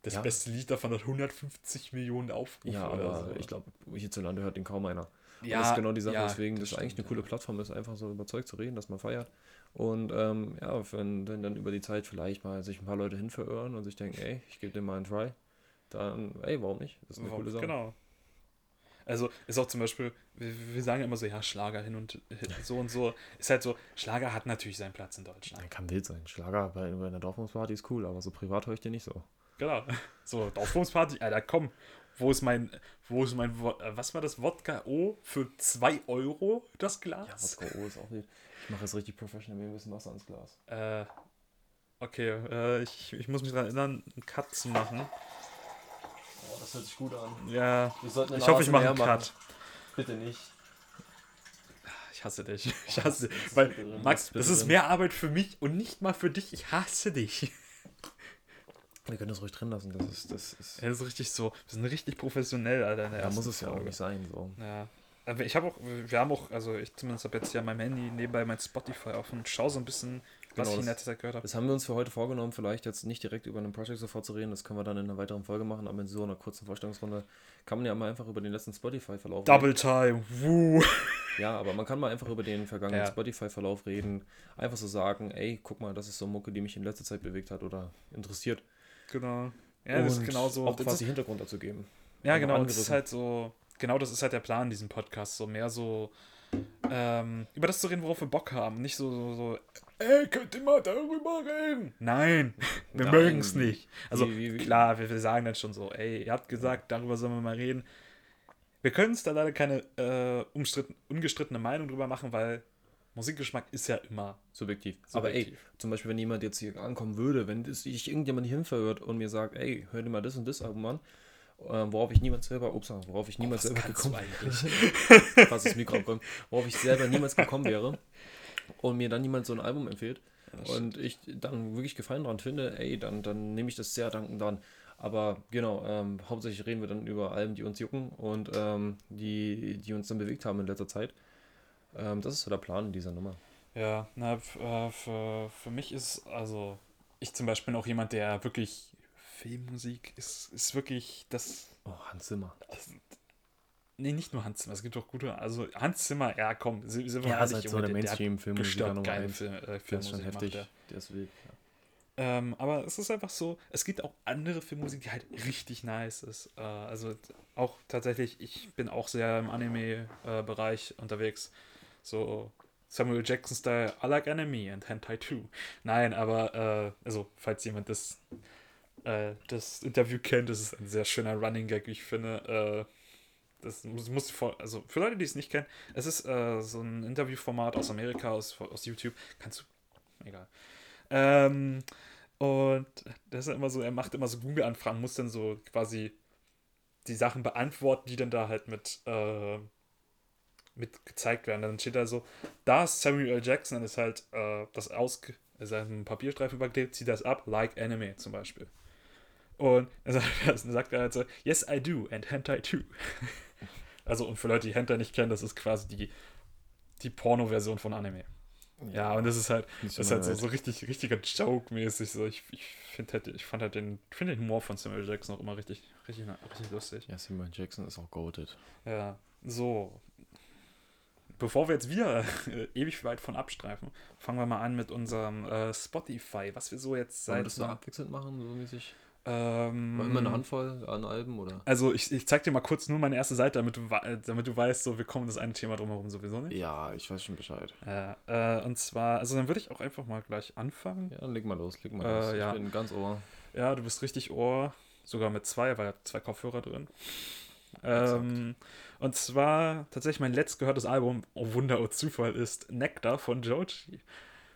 Das Ja. beste Lied davon hat 150 Millionen Aufrufe ja, aber so. ich glaube, hierzulande hört den kaum einer. Und ja, das ist genau die Sache, ja, deswegen das, das eigentlich eine stimmt, coole. Plattform ist, einfach so überzeugt zu reden, dass man feiert. Und ähm, ja, wenn, wenn dann über die Zeit vielleicht mal sich ein paar Leute hin verirren und sich denken, ey, ich gebe dem mal einen Try, dann, ey, warum nicht? Das ist eine coole Sache. Genau. Also ist auch zum Beispiel, wir, wir sagen ja immer so, ja, Schlager hin und so und so. Ist halt so, Schlager hat natürlich seinen Platz in Deutschland. Nein, kann wild sein. Schlager bei, bei einer Dorfmusparty ist cool, aber so privat höre ich den nicht so. Genau. So, Dorfbumsparty, Alter, komm. Wo ist mein, wo ist mein, äh, was war das, Wodka O für 2 Euro das Ja, Glas? Wodka O ist auch wild. Ich mache jetzt richtig professional, ein bisschen Wasser ins Glas. Äh, okay, äh, ich, ich muss mich daran erinnern, einen Cut zu machen. Oh, das hört sich gut an. Ja, Wir ich hoffe, ich mache einen. Cut. Bitte nicht. Ich hasse dich. Ich hasse dich. Weil, Max, das ist mehr Arbeit für mich und nicht mal für dich. Ich hasse dich. Wir können das ruhig drin lassen. Das ist, das ist. Ja, das ist richtig so. Wir sind richtig professionell, Alter. der Ja, muss es ja auch Folge. nicht sein. So. Ja. Aber ich habe auch, wir haben auch, also ich zumindest habe jetzt ja mein Handy nebenbei mein Spotify offen und schaue so ein bisschen, was Genau, ich in letzter Zeit gehört habe. Das haben wir uns für heute vorgenommen, vielleicht jetzt nicht direkt über einen Project sofort zu reden, das können wir dann in einer weiteren Folge machen, aber in so einer kurzen Vorstellungsrunde kann man ja mal einfach über den letzten Spotify-Verlauf Double Time, woo. Ja, aber man kann mal einfach über den vergangenen Ja. Spotify-Verlauf reden, einfach so sagen, ey, guck mal, das ist so Mucke, die mich in letzter Zeit bewegt hat oder interessiert. Genau. Ja, das ist Und genau so. Auch quasi Hintergrund dazu geben. ja, genau. Das ist halt so, genau das ist halt der Plan in diesem Podcast. So mehr so, ähm, über das zu reden, worauf wir Bock haben. Nicht so, so, so ey, könnt ihr mal darüber reden? Nein, wir mögen es nicht. Also, Wie- wie- wie- klar, wir, wir sagen dann schon so, ey, ihr habt gesagt, darüber sollen wir mal reden. Wir können uns da leider keine äh, umstritten, ungestrittene Meinung drüber machen, weil Musikgeschmack ist ja immer Subjektiv. Aber ey, subjektiv. zum Beispiel, wenn jemand jetzt hier ankommen würde, wenn das, sich irgendjemand hier hinverirrt und mir sagt, ey, hör dir mal das und das Album an, äh, worauf ich niemals selber, ups, worauf ich niemals was selber gekommen eigentlich? fast das Mikro abräumen, worauf ich selber niemals gekommen wäre und mir dann jemand so ein Album empfiehlt und ich dann wirklich Gefallen dran finde, ey, dann, dann nehme ich das sehr dankend an. Aber genau, ähm, hauptsächlich reden wir dann über Alben, die uns jucken und ähm, die, die uns dann bewegt haben in letzter Zeit. Ähm, das ist so der Plan in dieser Nummer. Ja, na, f- äh, für, für mich ist, also, ich zum Beispiel bin auch jemand, der wirklich Filmmusik ist, ist wirklich das. Oh, Hans Zimmer. Also, nee, nicht nur Hans Zimmer, es gibt auch gute. Also, Hans Zimmer, ja, komm, sind, sind wir Ja, ehrlich, halt so der der- der Mainstream-Filmmusiker gestört geile. Film, äh, Der ist schon heftig. Macht Der ist wild. Ja. der. Ähm, aber es ist einfach so, es gibt auch andere Filmmusik, die halt richtig nice ist. Äh, also, auch tatsächlich, ich bin auch sehr im Anime-Bereich unterwegs. So Samuel Jackson-Style, I like Enemy and Hentai 2. Nein, aber, äh, also, falls jemand das, äh, das Interview kennt, das ist ein sehr schöner Running Gag, wie ich finde. Äh, das muss, muss vor, also für Leute, die es nicht kennen, es ist äh, so ein Interviewformat aus Amerika, aus, aus YouTube. Kannst du. Egal. Ähm, und das ist immer so, er macht immer so Google-Anfragen, muss dann so quasi die Sachen beantworten, die dann da halt mit, äh, mit gezeigt werden. Dann steht da so, da ist Samuel L. Jackson, ist halt äh, das aus, ist halt ein Papierstreifen überklebt, zieht das ab, like Anime zum Beispiel. Und dann sagt, er halt so, yes I do, and Hentai too. also, und für Leute, die Hentai nicht kennen, das ist quasi die, die Porno-Version von Anime. Ja, und das ist halt, das ist so halt so, meine so richtig, richtiger Joke-mäßig. So. Ich, ich, find halt, ich fand halt den, find den Humor von Samuel Jackson auch immer richtig, richtig, richtig lustig. Ja, Samuel Jackson ist auch goated. Ja, so. Bevor wir jetzt wieder äh, ewig weit von abstreifen, fangen wir mal an mit unserem äh, Spotify, was wir so jetzt Sollen wir seit. das so abwechselnd machen, so mäßig? ähm, War immer eine Handvoll an Alben oder? Also ich, ich zeig dir mal kurz nur meine erste Seite, damit du, damit du weißt, so wir kommen das eine Thema drumherum sowieso nicht. Ja, ich weiß schon Bescheid. Ja, äh, und zwar, also dann würde ich auch einfach mal gleich anfangen. Ja, leg mal los, leg mal Äh, los. Ich ja. bin ganz ohr. Ja, du bist richtig Ohr, sogar mit zwei, weil zwei Kopfhörer drin. Ähm, und zwar tatsächlich mein letztgehörtes Album, oh Wunder und Zufall, ist Nectar von Joji.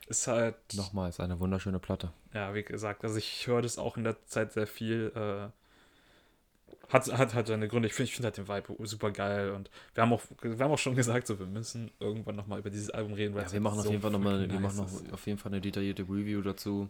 Ist halt, Nochmals eine wunderschöne Platte. ja, wie gesagt, also ich höre das auch in der Zeit sehr viel. Äh, hat, hat, hat seine Gründe. Ich finde ich find halt den Vibe super geil und wir haben auch, wir haben auch schon gesagt, so wir müssen irgendwann nochmal über dieses Album reden, weil Ja, wir halt machen auf so jeden Fall nochmal, freaking wir machen ist. noch auf jeden Fall eine detaillierte Review dazu.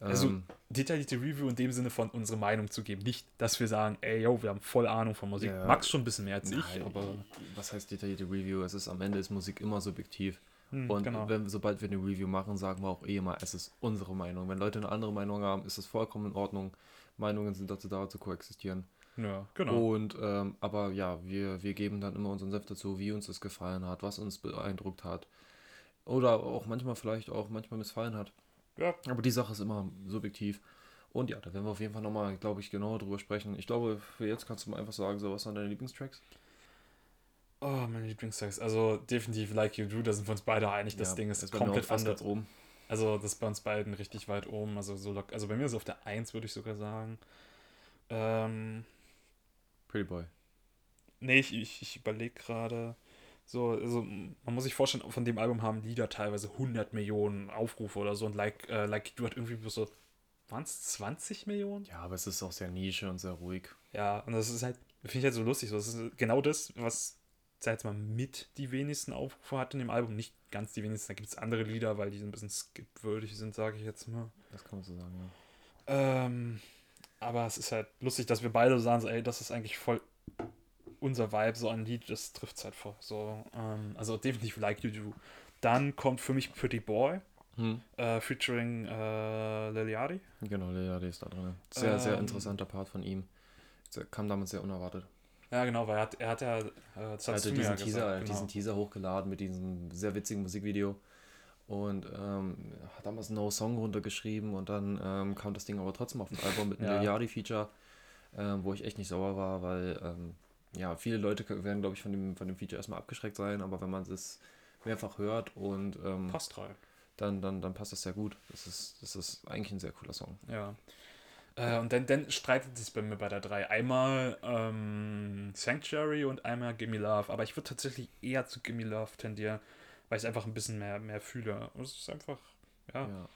Also, Ähm, detaillierte Review in dem Sinne von unsere Meinung zu geben. Nicht, dass wir sagen, ey, yo, wir haben voll Ahnung von Musik. Ja. Max schon ein bisschen mehr als ich, nein, aber. was heißt detaillierte Review? Es ist am Ende ist Musik immer subjektiv. Hm, Und genau. wenn, sobald wir eine Review machen, sagen wir auch eh immer, es ist unsere Meinung. Wenn Leute eine andere Meinung haben, ist das vollkommen in Ordnung. Meinungen sind dazu da, zu koexistieren. Ja, genau. Und ähm, aber ja, wir, wir geben dann immer unseren Senf dazu, wie uns das gefallen hat, was uns beeindruckt hat. Oder auch manchmal vielleicht auch manchmal missfallen hat. Ja, Aber die Sache ist immer subjektiv. Und ja, da werden wir auf jeden Fall nochmal, glaube ich, genauer drüber sprechen. Ich glaube, für jetzt kannst du mal einfach sagen, so was waren deine Lieblingstracks? oh, meine Lieblingstracks. Also, definitiv Like You Do, da sind wir uns beide einig. Das Ja, Ding ist auch komplett fast anders. oben. Also, das ist bei uns beiden richtig weit oben. Also, so lock, also bei mir ist es auf der 1, würde ich sogar sagen. Ähm, Pretty Boy. nee, ich, ich, ich überlege gerade. So, also man muss sich vorstellen, von dem Album haben Lieder teilweise 100 Millionen Aufrufe oder so und Like, äh, like You hat irgendwie bloß so, waren es 20 Millionen? Ja, aber es ist auch sehr Nische und sehr ruhig. Ja, und das ist halt, finde ich halt so lustig. So. Das ist genau das, was, sag jetzt mal, mit die wenigsten Aufrufe hat in dem Album. Nicht ganz die wenigsten, da gibt es andere Lieder, weil die so ein bisschen skipwürdig sind, sage ich jetzt mal. Das kann man so sagen, ja. Ähm, aber es ist halt lustig, dass wir beide sagen, so, ey, das ist eigentlich voll unser Vibe, so ein Lied, das trifft es halt vor. So, ähm, also definitiv Like You Do. Dann kommt für mich Pretty Boy, Hm. äh, featuring äh, Liliari. Genau, die ist da drin. Sehr, sehr Ähm. interessanter Part von ihm. Kam damals sehr unerwartet. Ja, genau, weil er hat, er hat ja, äh, das ja diesen Teaser, gesagt, genau. diesen Teaser hochgeladen mit diesem sehr witzigen Musikvideo. Und ähm, hat damals No Song runtergeschrieben und dann ähm, kam das Ding aber trotzdem auf dem Album mit einem Ja. Liliardi-Feature, ähm, wo ich echt nicht sauer war, weil ähm, ja, viele Leute werden, glaube ich, von dem, von dem Feature erstmal abgeschreckt sein, aber wenn man es mehrfach hört und ähm, Passt rein. dann, dann, dann passt das sehr gut. Das ist, das ist eigentlich ein sehr cooler Song. Ja. Äh, und dann, dann streitet sich bei mir bei der 3. Einmal ähm, Sanctuary und einmal Gimme Love. Aber ich würde tatsächlich eher zu Gimme Love tendieren, weil ich es einfach ein bisschen mehr, mehr fühle. Und es ist einfach, ja. Ja.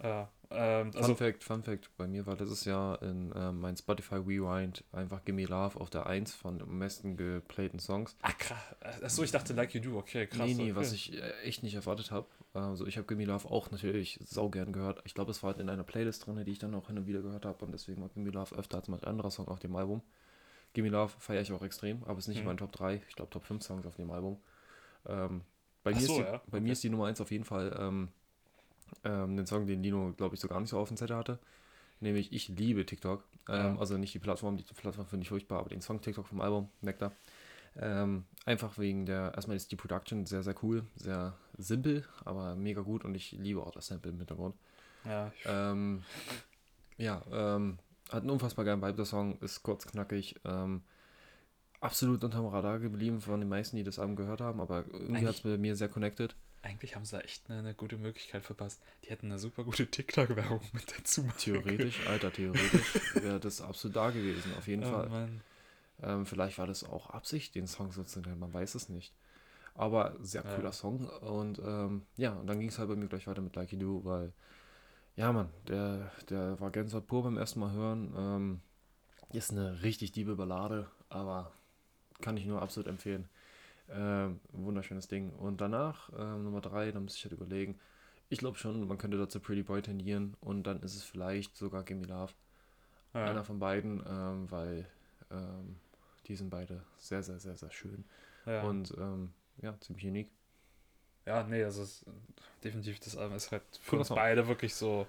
Äh, ähm, Fun also, Fact, Fun Fact, bei mir war letztes Jahr in ähm, mein Spotify Rewind einfach Gimme Love auf der 1 von am besten geplayten Songs. ah, krass. Achso, ich dachte Like You Do. Okay, krass. nee, nee, okay. was ich äh, echt nicht erwartet habe. Also ich habe Gimme Love auch natürlich sau gern gehört. Ich glaube, es war halt in einer Playlist drin, die ich dann auch hin und wieder gehört habe und deswegen war Gimme Love öfter als manch anderer Song auf dem Album. Gimme Love feiere ich auch extrem, aber es ist nicht Mhm. in meinen Top 3, ich glaube Top 5 Songs auf dem Album. Ähm, bei Ach mir, so, ist, die, ja, bei mir ist die Nummer 1 auf jeden Fall ähm, ähm, den Song, den Lino, glaube ich, so gar nicht so auf dem Zettel hatte. Nämlich Ich liebe TikTok. Ähm, Ja. Also nicht die Plattform, die Plattform finde ich furchtbar, aber den Song TikTok vom Album, Nectar. Ähm, einfach wegen der, erstmal ist die Production sehr, sehr cool, sehr simpel, aber mega gut und ich liebe auch das Sample im Hintergrund. Ja, Ähm, ja, ähm, hat einen unfassbar geilen Vibe, der Song, ist kurz, knackig, ähm, absolut unterm Radar geblieben von den meisten, die das Album gehört haben, aber irgendwie hat es bei mir sehr connected. Eigentlich haben sie da echt eine, eine gute Möglichkeit verpasst. Die hätten eine super gute TikTok-Werbung mit dazu machen können. Theoretisch, Alter, theoretisch wäre das absolut da gewesen, auf jeden Oh, Fall. Ähm, vielleicht war das auch Absicht, den Song so zu nennen, man weiß es nicht. Aber sehr Ja. cooler Song und ähm, ja, und dann ging es halt bei mir gleich weiter mit Like You Do, weil, ja Mann, der, der war Gänsehaut pur beim ersten Mal hören. Ähm, ist eine richtig diebe Ballade, aber kann ich nur absolut empfehlen. Ähm, wunderschönes Ding. Und danach, ähm, Nummer drei, da muss ich halt überlegen. Ich glaube schon, man könnte dazu Pretty Boy tendieren und dann ist es vielleicht sogar Gimme Love. Ja. Einer von beiden, ähm, weil ähm, die sind beide sehr, sehr, sehr, sehr schön. Ja. Und ähm, ja, ziemlich unique. Ja, nee, also es ist definitiv das Album ist halt für Cooler uns beide wirklich so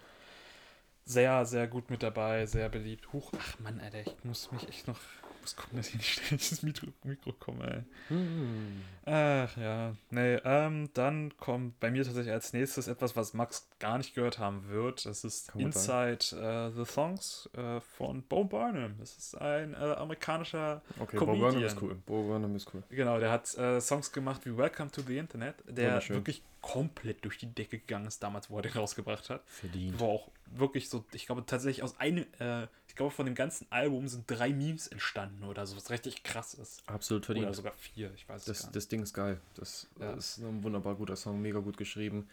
sehr, sehr gut mit dabei, sehr beliebt. Huch, ach Mann, Alter, ich muss mich echt noch muss gucken, dass ich nicht ständig ins Mikro, Mikro komme, ey. Hm. Ach ja, nee, ähm, dann kommt bei mir tatsächlich als nächstes etwas, was Max gar nicht gehört haben wird. Das ist Kann. Inside äh, the Songs äh, von Bo Burnham. Das ist ein äh, amerikanischer Okay, Comedian. Bo Burnham ist cool. Bo Burnham ist cool. Genau, der hat äh, Songs gemacht wie Welcome to the Internet, der wirklich komplett durch die Decke gegangen ist damals, wo er den rausgebracht hat. Verdient. Wo auch wirklich so, ich glaube tatsächlich aus einem, äh, ich glaube von dem ganzen Album sind drei Memes entstanden oder so, was richtig krass ist. Absolut Oder verdient. sogar vier, ich weiß es Das, gar nicht. das Ding ist geil. Das Ja. ist ein wunderbar guter Song, mega gut geschrieben,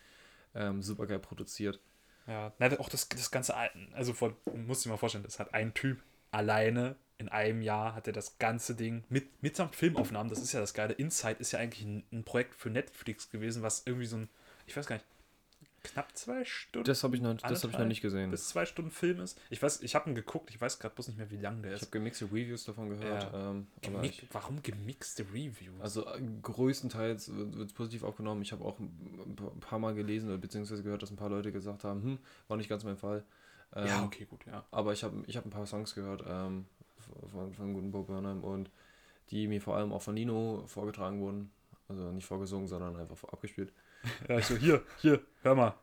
ähm, super geil produziert. Ja, na, auch das, das ganze, Al- also vor, musst du dir mal vorstellen, das hat ein Typ alleine in einem Jahr hat er das ganze Ding mit, mitsamt Filmaufnahmen, das ist ja das Geile. Inside ist ja eigentlich ein, ein Projekt für Netflix gewesen, was irgendwie so ein, ich weiß gar nicht, knapp zwei Stunden Das habe ich, noch- das hab ich noch nicht gesehen. bis zwei Stunden Film ist. Ich weiß, ich habe ihn geguckt, ich weiß gerade bloß nicht mehr, wie lang der Ich habe ist. gemixte Reviews davon gehört. Ja. Ähm, Gemic ich, Warum gemixte Reviews? also äh, größtenteils wird es positiv aufgenommen. Ich habe auch ein pa- ein paar Mal gelesen oder beziehungsweise gehört, dass ein paar Leute gesagt haben, hm, war nicht ganz mein Fall. Ähm, ja, okay, gut, ja. Aber ich habe ich hab ein paar Songs gehört ähm, von, von guten Bo Burnham und die mir vor allem auch von Nino vorgetragen wurden. Also nicht vorgesungen, sondern einfach abgespielt. Ja, ich so, hier, hier, hör mal.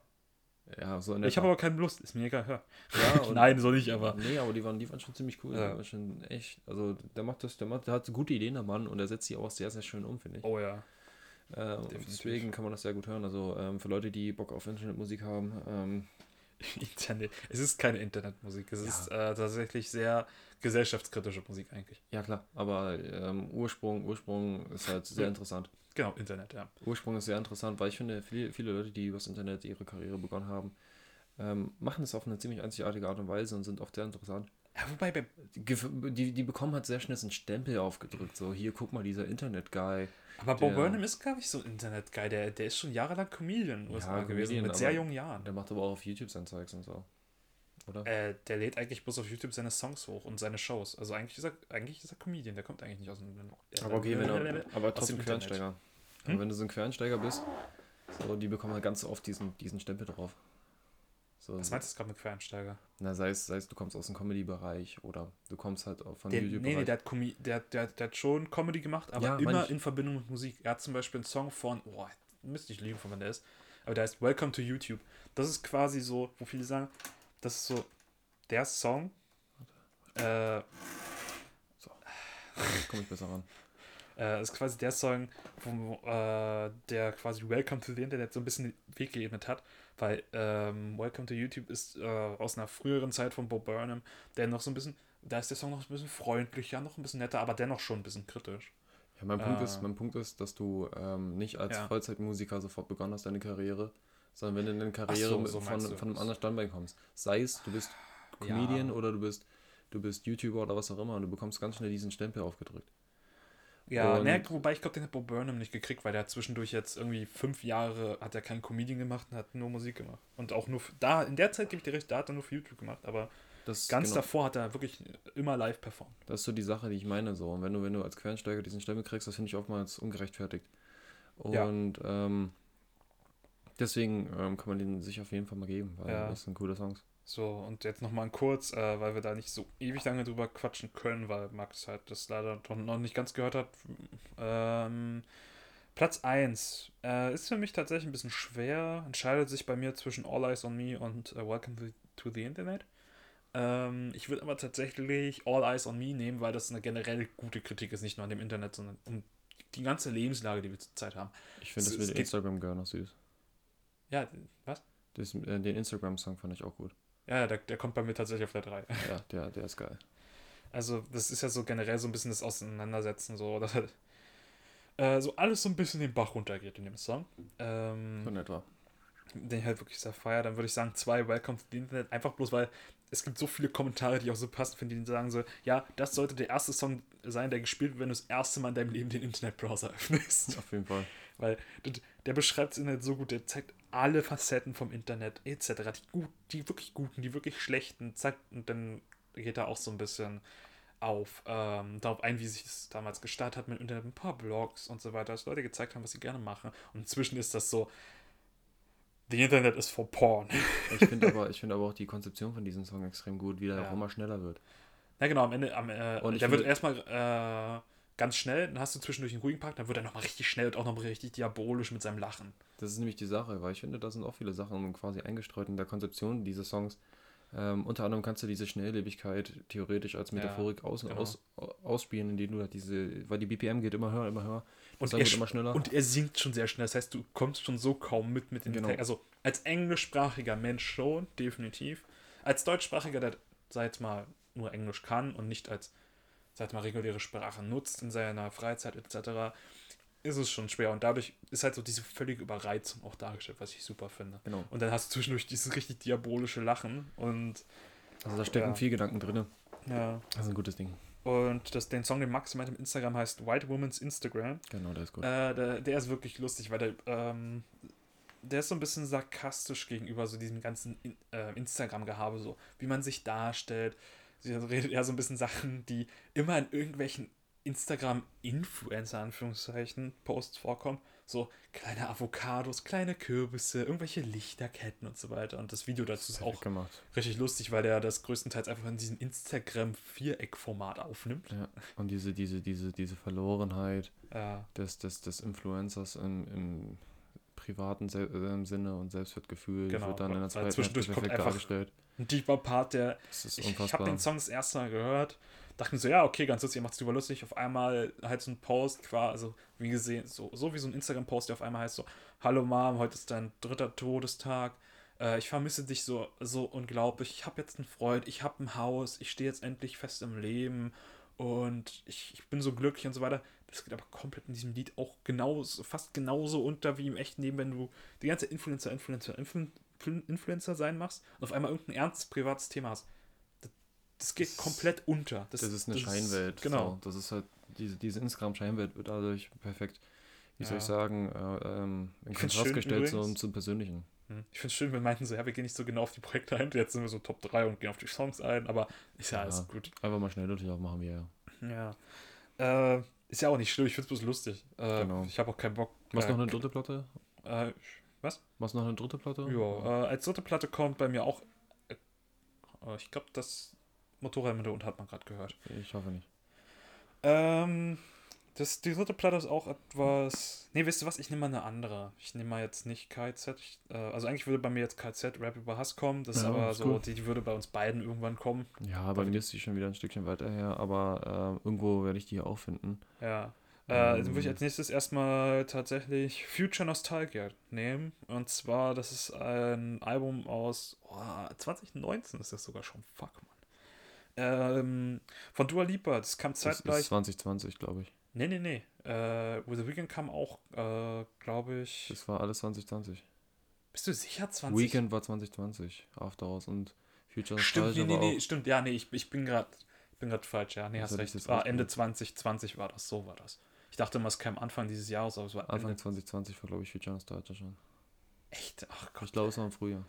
Ja, so in Ich habe aber keine Lust, ist mir egal, hör. ja, Nein, so nicht, aber. Nee, aber die waren, die waren schon ziemlich cool. Ja. Die waren schon echt. Also der macht das, der macht, der hat gute Ideen, der Mann, und er setzt sie auch sehr, sehr schön um, finde ich. Oh ja. Ähm, deswegen kann man das sehr gut hören. Also ähm, für Leute, die Bock auf Internetmusik haben, ähm, Internet. Es ist keine Internetmusik, es Ja. ist äh, tatsächlich sehr gesellschaftskritische Musik eigentlich. ja klar, aber ähm, Ursprung, Ursprung ist halt sehr interessant. Genau, Internet, ja. Ursprung ist sehr interessant, weil ich finde, viele, viele Leute, die übers Internet ihre Karriere begonnen haben, ähm, machen es auf eine ziemlich einzigartige Art und Weise und sind oft sehr interessant. Ja, wobei bei. Die, die, bekommen halt sehr schnell so einen Stempel aufgedrückt. So, hier, guck mal, dieser Internet-Guy. Aber Bo Burnham ist gar nicht so ein Internet-Guy, der, der ist schon jahrelang Comedian in den USA gewesen, Comedian, mit sehr jungen Jahren. Der macht aber auch auf YouTube sein Zeugs und so. Oder? Äh, der lädt eigentlich bloß auf YouTube seine Songs hoch und seine Shows. Also eigentlich ist er, eigentlich ist er Comedian, der kommt eigentlich nicht aus dem. Äh, aber okay, wenn er, aber aus trotzdem dem Quereinsteiger. Hm? Aber wenn du so ein Quereinsteiger bist, so, die bekommen halt ganz oft diesen, diesen Stempel drauf. So, Was meinst du gerade mit Quereinsteiger? Na, sei es, sei es, du kommst aus dem Comedy-Bereich oder du kommst halt von Der, nee, YouTube-Bereich. nee, der hat, Comi der, der, der hat schon Comedy gemacht, aber Ja, immer in Verbindung mit Musik. Er hat zum Beispiel einen Song von, boah, müsste ich lügen, von wann der ist, aber der heißt Welcome to YouTube. Das ist quasi so, wo viele sagen, das ist so der Song, äh, komme ich besser ran. äh, ist quasi der Song, wo, äh, der quasi Welcome to the Internet so ein bisschen den Weg geebnet hat, weil ähm, Welcome to YouTube ist äh, aus einer früheren Zeit von Bob Burnham, der noch so ein bisschen, da ist der Song noch ein bisschen freundlicher, noch ein bisschen netter, aber dennoch schon ein bisschen kritisch. Ja, mein Punkt, Äh. ist, mein Punkt ist, dass du ähm, nicht als Ja. Vollzeitmusiker sofort begonnen hast, deine Karriere, sondern wenn du in eine Karriere so, so von, von einem anderen Standbein kommst. Sei es, du bist Ja. Comedian oder du bist, du bist YouTuber oder was auch immer und du bekommst ganz schnell diesen Stempel aufgedrückt. Ja, ne, wobei ich glaube, den hat Bob Burnham nicht gekriegt, weil der hat zwischendurch jetzt irgendwie fünf Jahre hat er keinen Comedian gemacht und hat nur Musik gemacht. Und auch nur, da, in der Zeit gebe ich dir recht, da hat er nur für YouTube gemacht, aber Das, ganz genau, davor hat er wirklich immer live performt. das ist so die Sache, die ich meine. So. Und wenn du, wenn du als Quereinsteiger diesen Stempel kriegst, das finde ich oftmals ungerechtfertigt. Ja. Und ähm, deswegen ähm, kann man den sich auf jeden Fall mal geben, weil Ja. das sind coole Songs. So, und jetzt nochmal kurz, äh, weil wir da nicht so ewig lange drüber quatschen können, weil Max halt das leider noch nicht ganz gehört hat. Ähm, Platz 1 äh, ist für mich tatsächlich ein bisschen schwer, entscheidet sich bei mir zwischen All Eyes on Me und äh, Welcome to, to the Internet. Ähm, ich würde aber tatsächlich All Eyes on Me nehmen, weil das eine generell gute Kritik ist, nicht nur an dem Internet, sondern um die ganze Lebenslage, die wir zurzeit haben. Ich finde das mit Instagram Girl noch süß. Ja, was? Das, äh, den Instagram-Song fand ich auch gut. Ja, der, der kommt bei mir tatsächlich auf der 3. Ja, der, der ist geil. Also, das ist ja so generell so ein bisschen das Auseinandersetzen, so, dass halt, äh, so alles so ein bisschen den Bach runtergeht in dem Song. Ähm, So in etwa. den ich halt wirklich sehr feier. Dann würde ich sagen, zwei Welcome to the Internet, einfach bloß, weil es gibt so viele Kommentare, die ich auch so passend finde, die sagen so, ja, das sollte der erste Song sein, der gespielt wird, wenn du das erste Mal in deinem Leben den Internetbrowser öffnest. Auf jeden Fall. Weil der beschreibt das Internet so gut, der zeigt alle Facetten vom Internet etc. Die, gut, die wirklich guten, die wirklich schlechten, zeigt und dann geht er auch so ein bisschen auf ähm, darauf ein, wie sich das damals gestartet hat mit dem Internet, ein paar Blogs und so weiter, dass Leute gezeigt haben, was sie gerne machen. Und inzwischen ist das so, the Internet is for porn. Ich finde aber, ich find aber auch die Konzeption von diesem Song extrem gut, wie der Ja. auch immer schneller wird. Na genau, am Ende, am, äh, Und ich der wird erstmal äh, ganz schnell, dann hast du zwischendurch einen ruhigen Part, dann wird er nochmal richtig schnell und auch nochmal richtig diabolisch mit seinem Lachen. Das ist nämlich die Sache, weil ich finde, da sind auch viele Sachen quasi eingestreut in der Konzeption dieses Songs. Ähm, unter anderem kannst du diese Schnelllebigkeit theoretisch als Metaphorik aus, genau. aus, ausspielen, indem du halt diese, weil die BPM geht immer höher, immer höher. Und er, immer schneller. und er singt schon sehr schnell. Das heißt, du kommst schon so kaum mit mit den Genau. Text- Also als englischsprachiger Mensch schon, definitiv. Als deutschsprachiger, der, sag jetzt mal, nur Englisch kann und nicht als, sag mal, reguläre Sprache nutzt in seiner Freizeit etc., ist es schon schwer. Und dadurch ist halt so diese völlige Überreizung auch dargestellt, was ich super finde. genau. Und dann hast du zwischendurch dieses richtig diabolische Lachen und Also da stecken Ja. viel Gedanken drin. ja. Das ist ein gutes Ding. Und das, den Song, den Max meint im Instagram heißt White Woman's Instagram. Genau, der ist gut. Äh, der, der ist wirklich lustig, weil der, ähm, der ist so ein bisschen sarkastisch gegenüber so diesem ganzen In äh, Instagram-Gehabe, so wie man sich darstellt. Sie redet eher so ein bisschen Sachen, die immer in irgendwelchen Instagram-Influencer, Anführungszeichen, Posts vorkommen. So kleine Avocados, kleine Kürbisse, irgendwelche Lichterketten und so weiter. Und das Video dazu ist auch gemacht. richtig lustig, weil der das größtenteils einfach in diesem Instagram-Viereck-Format aufnimmt. Ja. Und diese, diese, diese, diese Verlorenheit Ja. des, des, des Influencers im, im privaten Se äh, Sinne und Selbstwertgefühl Genau, wird dann in der zweiten einfach- dargestellt. Ein tiefer Part, der Ich, ich habe den Song das erste Mal gehört, dachte mir so, ja, okay, ganz lustig, ihr macht es drüber lustig. Auf einmal halt so ein Post, quasi, also wie gesehen, so, so wie so ein Instagram-Post, der auf einmal heißt so, Hallo Mom, heute ist dein dritter Todestag. Äh, ich vermisse dich so, so unglaublich. Ich habe jetzt einen Freund, ich habe ein Haus, ich stehe jetzt endlich fest im Leben und ich, ich bin so glücklich und so weiter. Das geht aber komplett in diesem Lied auch genauso, fast genauso unter wie im echten Leben, wenn du die ganze Influencer, Influencer, Influ Influencer sein machst und auf einmal irgendein ernstes privates Thema hast. Das, das geht Das- komplett unter. Das, ist eine Scheinwelt. genau. So. Das ist halt, diese, diese Instagram-Scheinwelt wird dadurch perfekt, wie soll Ja. ich sagen, äh, ähm, in Kontrast gestellt zum, zum Persönlichen. Hm. Ich finde es schön, wir meinten so, ja, wir gehen nicht so genau auf die Projekte ein. Jetzt sind wir so Top 3 und gehen auf die Songs ein, aber ist ja, Ja. alles gut. Einfach mal schnell durch aufmachen wir ja. Ja. Äh, ist ja auch nicht schlimm, ich finde es bloß lustig. Äh, Genau. Ich habe auch keinen Bock. Was äh, noch eine dritte Platte? Äh, Was noch eine dritte Platte? ja, äh, als dritte Platte kommt bei mir auch. Äh, äh, ich glaube, das Motorrad im Hintergrund hat man gerade gehört. Ich hoffe nicht. Ähm, das, die dritte Platte ist auch etwas. Nee, weißt du was? Ich nehme mal eine andere. Ich nehme mal jetzt nicht KZ. Ich, äh, also eigentlich würde bei mir jetzt KZ Rap über Hass kommen. Das ist Ja, aber ist so, die, die würde bei uns beiden irgendwann kommen. Ja, bei mir ist die schon wieder ein Stückchen weiter her, aber äh, irgendwo werde ich die auch finden. Ja. Äh, dann würde ich als nächstes erstmal tatsächlich Future Nostalgia nehmen. Und zwar, das ist ein Album aus oh, 2019 ist das sogar schon. Fuck, Mann. Ähm, von Dua Lipa, das kam Das zeitgleich. ist 2020, glaube ich. Nee, nee, nee. Äh, With the Weekend kam auch, äh, glaube ich. Das war alles 2020. Bist du sicher 20? Weekend war 2020, After Hours und Future Stimmt, nee, Nostalgia nee, nee, auch- stimmt. Ja, nee, ich, ich bin gerade bin gerade falsch. Ja, nee, hast recht. War Ende ausgemacht? 2020 war das, so war das. Ich dachte immer, es käme Anfang dieses Jahres, aber es war Anfang Ende. 2020 war, glaube ich, Future Nostalgia schon. Echt? Ach Gott. Ich glaube, es war im Frühjahr.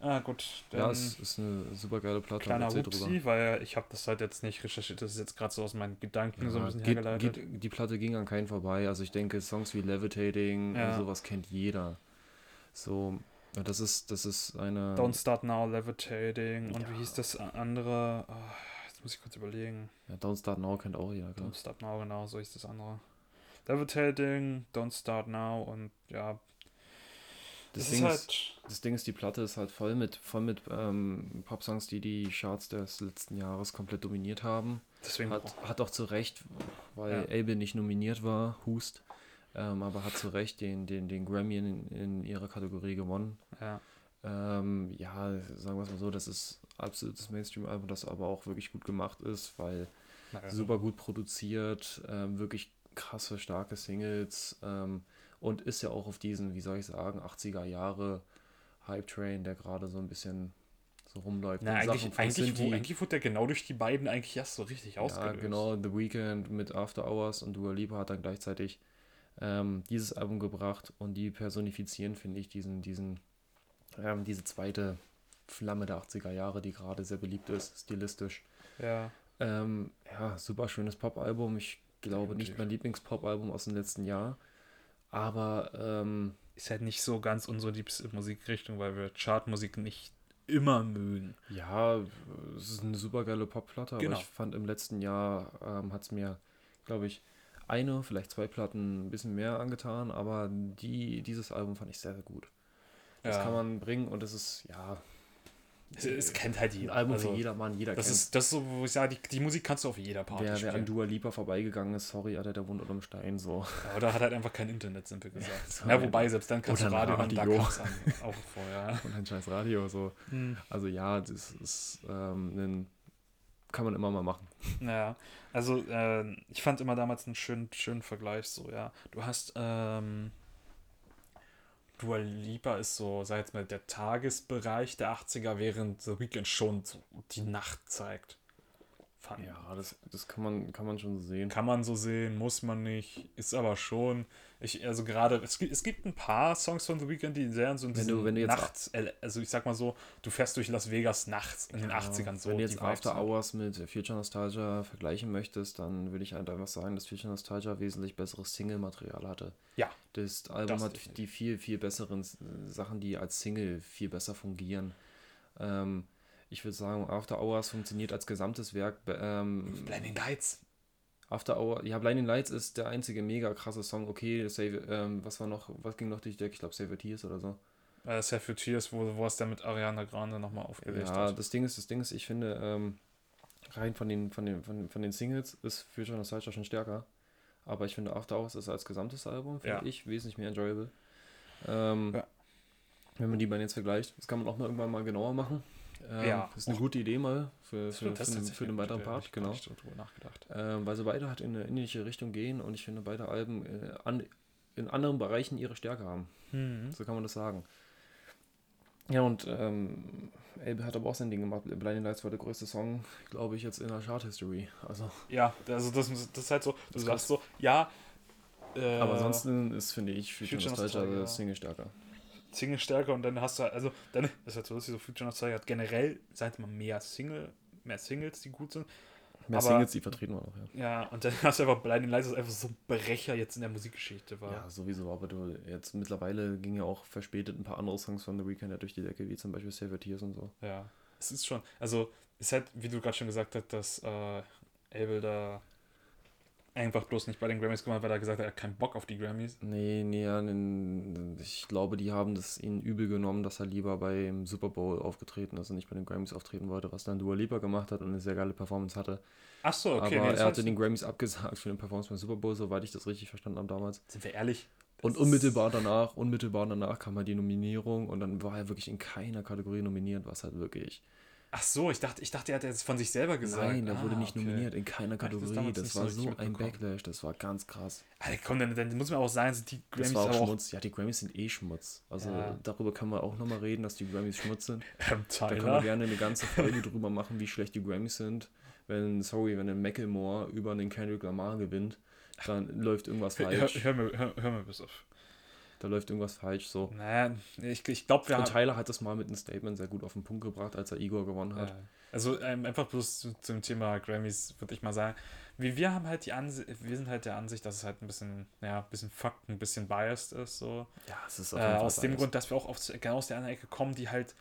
Ah, gut. ja, es ist eine super geile Platte. kleiner Hupsi, weil ich habe das halt jetzt nicht recherchiert. Das ist jetzt gerade so aus meinen Gedanken so ein Ja, bisschen geht, hergeleitet. geht, die Platte ging an keinen vorbei. Also ich denke, Songs wie Levitating Ja. und sowas kennt jeder. So, ja, das ist, das ist eine. Don't Start Now, Levitating und Ja. wie hieß das andere? Jetzt muss ich kurz überlegen. Ja, Don't Start Now kennt auch jeder, klar. Don't Start Now, genau, so hieß das andere. Levitating, Don't Start Now und ja. Das Das, Ding ist ist- halt. Das Ding ist, die Platte ist halt voll mit, voll mit ähm, Popsongs, die die Charts des letzten Jahres komplett dominiert haben. Deswegen. Hat, hat auch zu Recht, weil Ja. Elbe nicht nominiert war, Hust, ähm, aber hat zu Recht den, den, den Grammy in, in ihrer Kategorie gewonnen. Ja. Ähm, ja, sagen wir es mal so, das ist absolutes Mainstream-Album, das aber auch wirklich gut gemacht ist, weil naja. super gut produziert, ähm, wirklich krasse, starke Singles ähm, und ist ja auch auf diesen, wie soll ich sagen, 80er Jahre Hype-Train, der gerade so ein bisschen so rumläuft. Na, Und eigentlich, Sachen eigentlich, wo, eigentlich wurde der genau durch die beiden eigentlich erst so richtig ja, ausgelöst. genau, The Weeknd mit After Hours und Dua Lipa hat dann gleichzeitig ähm, dieses Album gebracht und die personifizieren, finde ich, diesen, diesen, ähm, diese zweite Flamme der 80er Jahre, die gerade sehr beliebt ist, stilistisch. Ja. Ähm, ja, super schönes Pop-Album. Ich glaube nicht Definitiv. mein Lieblings-Pop-Album aus dem letzten Jahr. Aber ähm, Ist halt nicht so ganz unsere liebste Musikrichtung, weil wir Chartmusik nicht immer mögen. ja, es ist eine super geile Pop-Platte. Genau. Aber ich fand im letzten Jahr ähm, hat es mir, glaube ich, eine, vielleicht zwei Platten ein bisschen mehr angetan. Aber die, dieses Album fand ich sehr, sehr gut. Das Ja. kann man bringen und es ist, ja, Es, kennt halt ein jeder. Album Also, für jedermann, jeder Das kennt ist, das ist so, wo ich sage, die, die Musik kannst du auf jeder Party Wer, wer spielen. an Dua Lipa vorbeigegangen ist, sorry, Alter, der wohnt unterm Stein so. Ja, Oder hat halt einfach kein Internet, simpel gesagt. ein- wobei, selbst dann kannst oder du ein Radio hören, da Radio. kannst auch vorher. Und ein scheiß Radio so. Also ja, das ist ähm, ein, kann man immer mal machen. Ja, also äh, ich fand immer damals einen schönen, schönen Vergleich so, ja. Du hast, ähm, Dua Lipa ist so, sag jetzt mal, der Tagesbereich der 80er, während The Weeknd schon so die Nacht zeigt. Fand. Ja, das, das kann man, kann man schon so sehen. Kann man so sehen, muss man nicht, ist aber schon. Ich, also gerade, es gibt, es gibt ein paar Songs von The Weeknd, die sehr so in Wenn du- wenn du jetzt- Nachts, also ich sag mal so, du fährst durch Las Vegas nachts in den 80ern so. Wenn du jetzt After sind. Hours mit Future Nostalgia vergleichen möchtest, dann würde ich halt einfach sagen, dass Future Nostalgia wesentlich besseres Single-Material hatte. Ja. Das Album Das hat definitiv. die viel, viel besseren Sachen, die als Single viel besser fungieren. Ähm, ich würde sagen, After Hours funktioniert als gesamtes Werk. Ähm, Blinding Lights. After Hour, ja, Blinding Lights ist der einzige mega krasse Song. Okay, Save, ähm, was war noch, was ging noch durch die Decke? Ich glaube, Save Your Tears oder so. Äh, Save for Tears, wo, wo es dann mit Ariana Grande nochmal aufgelegt Ja, hat. das Ding ist, das Ding ist, ich finde, ähm, rein von den, von den, von, von den Singles ist Future Nostalgia schon stärker. Aber ich finde After Hours ist als gesamtes Album, finde Ja. ich, wesentlich mehr enjoyable. Ähm, Ja. Wenn man die beiden jetzt vergleicht, das kann man auch mal irgendwann mal genauer machen. Ähm, Ja. Das ist eine gute Idee mal für, für, für, den, für den weiteren Part, genau. Ähm, weil sie beide halt in eine ähnliche Richtung gehen und ich finde beide Alben äh, an, in anderen Bereichen ihre Stärke haben. Mhm. So kann man das sagen. Ja, und ähm, Elbe hat aber auch sein Ding gemacht. Blinding Lights war der größte Song, glaube ich, jetzt in der Chart-History. Also, Ja, also das, das ist halt so, du sagst so, ja. Äh, aber ansonsten ist, finde ich, Future Nostalgia Single stärker. Single stärker und dann hast du halt, also dann das ist halt so lustig, so Future Nostalgia hat generell seit man mehr Single, mehr Singles, die gut sind. Mehr Aber- Singles, die vertreten waren auch, ja. Ja, und dann hast du einfach Blinding Lights, das einfach so ein Brecher jetzt in der Musikgeschichte war. Ja, sowieso, aber du, jetzt mittlerweile ging ja auch verspätet ein paar andere Songs von The Weeknd ja durch die Decke, wie zum Beispiel Your Tears und so. Ja, es ist schon, also es ist halt, wie du gerade schon gesagt hast, dass äh, Abel da einfach bloß nicht bei den Grammys gemacht weil er gesagt hat, er hat keinen Bock auf die Grammys. Nee, nee, ich glaube, die haben das ihnen übel genommen, dass er lieber beim Super Bowl aufgetreten ist und nicht bei den Grammys auftreten wollte, was dann Dua Lipa gemacht hat und eine sehr geile Performance hatte. Ach so, okay, Aber nee, er hatte den Grammys abgesagt für den Performance beim Super Bowl, soweit ich das richtig verstanden habe damals. sind wir ehrlich. Und unmittelbar danach, unmittelbar danach kam halt die Nominierung und dann war er wirklich in keiner Kategorie nominiert, was halt wirklich. Ach so, ich dachte, ich dachte, er hat jetzt von sich selber gesagt. Nein, er wurde Ah, nicht okay. nominiert in keiner das Kategorie. Das, so war so ein. Backlash, das war ganz krass. Alter, komm, dann, dann muss man auch sagen, sind die Das Grammys war auch auch Schmutz. Ja, die Grammys sind eh Schmutz. Also Ja. darüber können wir auch nochmal reden, dass die Grammys Schmutz sind. ähm, Da können wir gerne eine ganze Folge drüber machen, wie schlecht die Grammys sind. Wenn, sorry, wenn ein Macklemore über den Kendrick Lamar gewinnt, dann läuft irgendwas Hör, falsch. hör, mir, hör, hör mir bis auf. Da läuft irgendwas falsch. So. Naja, ich, ich glaube, wir Und haben. Tyler hat das mal mit einem Statement sehr gut auf den Punkt gebracht, als er Igor gewonnen hat. Ja. Also ähm, einfach bloß zu, zum Thema Grammys würde ich mal sagen, wie wir haben halt die Ansicht, wir sind halt der Ansicht, dass es halt ein bisschen, ja, ein bisschen fucked, ein bisschen biased ist, so. Ja, es ist Äh, auf jeden Fall aus dem biased. Grund, dass wir auch aus, genau aus der anderen Ecke kommen, die halt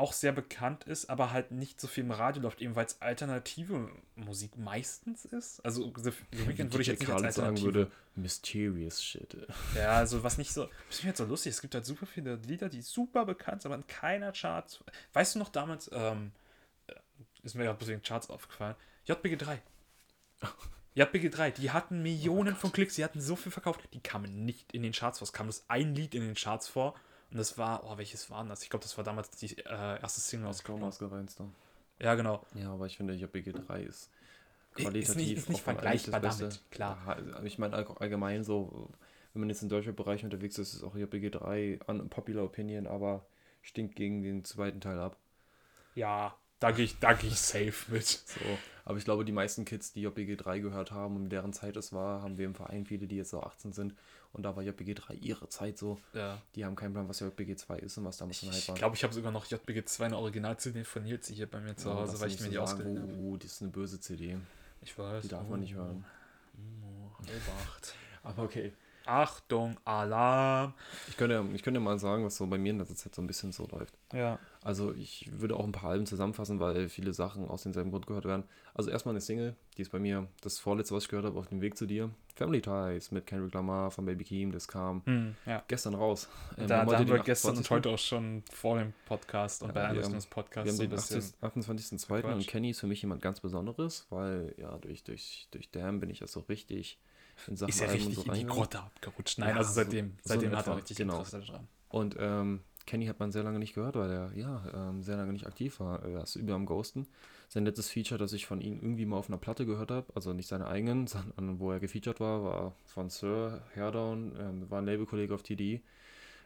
auch sehr bekannt ist, aber halt nicht so viel im Radio läuft, eben weil es alternative Musik meistens ist. Also The, The Weeknd würde ich jetzt nicht als sagen würde, mysterious shit. Ja, also was nicht so. Das ist mir jetzt so lustig. Es gibt halt super viele Lieder, die super bekannt sind, aber in keiner Charts. Weißt du noch damals, ähm, äh, ist mir gerade bloß wegen Charts aufgefallen, JBG3. JBG3, die hatten Millionen von Klicks, die hatten so viel verkauft, die kamen nicht in den Charts vor. Es kam bloß ein Lied in den Charts vor und das war, oh, welches war das? Ich glaube, das war damals die äh, erste Single aus ne? Ja, genau. Ja, aber ich finde, JBG3 ist Ist qualitativ nicht- ist nicht einmal eigentlich vergleichbar das Beste. damit, klar. Ja, also ich meine all- allgemein so, wenn man jetzt im deutschen Bereich unterwegs ist, ist auch JBG3 an Popular Opinion, aber stinkt gegen den zweiten Teil ab. Ja, da gehe ich, da gehe ich safe mit. So. Aber ich glaube, die meisten Kids, die JBG3 gehört haben, um deren Zeit es war, haben wir im Verein viele, die jetzt so 18 sind. Und da war JBG3 ihre Zeit so. Ja. Die haben keinen Plan, was JBG2 ist und was damals ein Ich Hype war. glaube, ich habe sogar noch JBG2 eine Original-CD von Nils hier bei mir zu Hause, weil ich mir so die ausgeliehen habe. Oh, oh, das ist eine böse CD. Ich weiß. Die darf man nicht hören. Oh, Obacht. Aber okay. Achtung, Alarm. Ich könnte, ich könnte mal sagen, was so bei mir in letzter Zeit so ein bisschen so läuft. Ja. Also ich würde auch ein paar Alben zusammenfassen, weil viele Sachen aus demselben Grund gehört werden. Also erstmal eine Single, die ist bei mir das vorletzte, was ich gehört habe, auf dem Weg zu dir. Family Ties mit Kendrick Lamar von Baby Keem, das kam Hm, ja. gestern raus. Ähm, da, haben wir gestern und 28.. heute auch schon vor dem Podcast und Ja, bei haben- des Podcasts Wir haben so den bisschen. 28.02. und. Kenny ist für mich jemand ganz Besonderes, weil ja, durch, durch, durch Damn bin ich ja so richtig in Sachen Ist ja und richtig so in die. Grotte abgerutscht. Nein, Ja, also so- seitdem, so seitdem in hat er richtig genau. Interesse dran. Und ähm, Kenny hat man sehr lange nicht gehört, weil er ja ähm, sehr lange nicht aktiv war. Er ist über am Ghosten. Sein letztes Feature, das ich von ihm irgendwie mal auf einer Platte gehört habe, also nicht seine eigenen, sondern wo er gefeatured war, war von Sir Hairdown, ähm, war ein Labelkollege auf TD.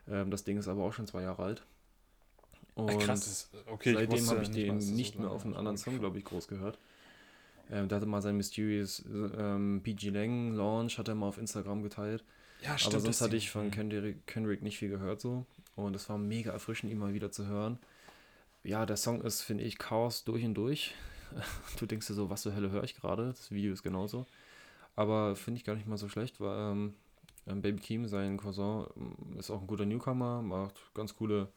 Ähm, das Ding ist aber auch schon zwei Jahre alt. Und Ach, krass, okay, seitdem habe ich den nicht so mehr auf einen anderen Song, glaube ich, groß gehört. Ähm, der hatte mal sein Mysterious ähm, PG Lang Launch, hat er mal auf Instagram geteilt. Ja, Aber stimmt. sonst das hatte ich von Hm. Kendrick, Kendrick nicht viel gehört so. Und es war mega erfrischend, ihn mal wieder zu hören. Ja, der Song ist, finde ich, Chaos durch und durch. Du denkst dir so, was zur Hölle höre ich gerade? Das Video ist genauso. Aber finde ich gar nicht mal so schlecht, weil ähm, ähm, Baby Keem, sein Cousin, ähm, ist auch ein guter Newcomer, macht ganz coole.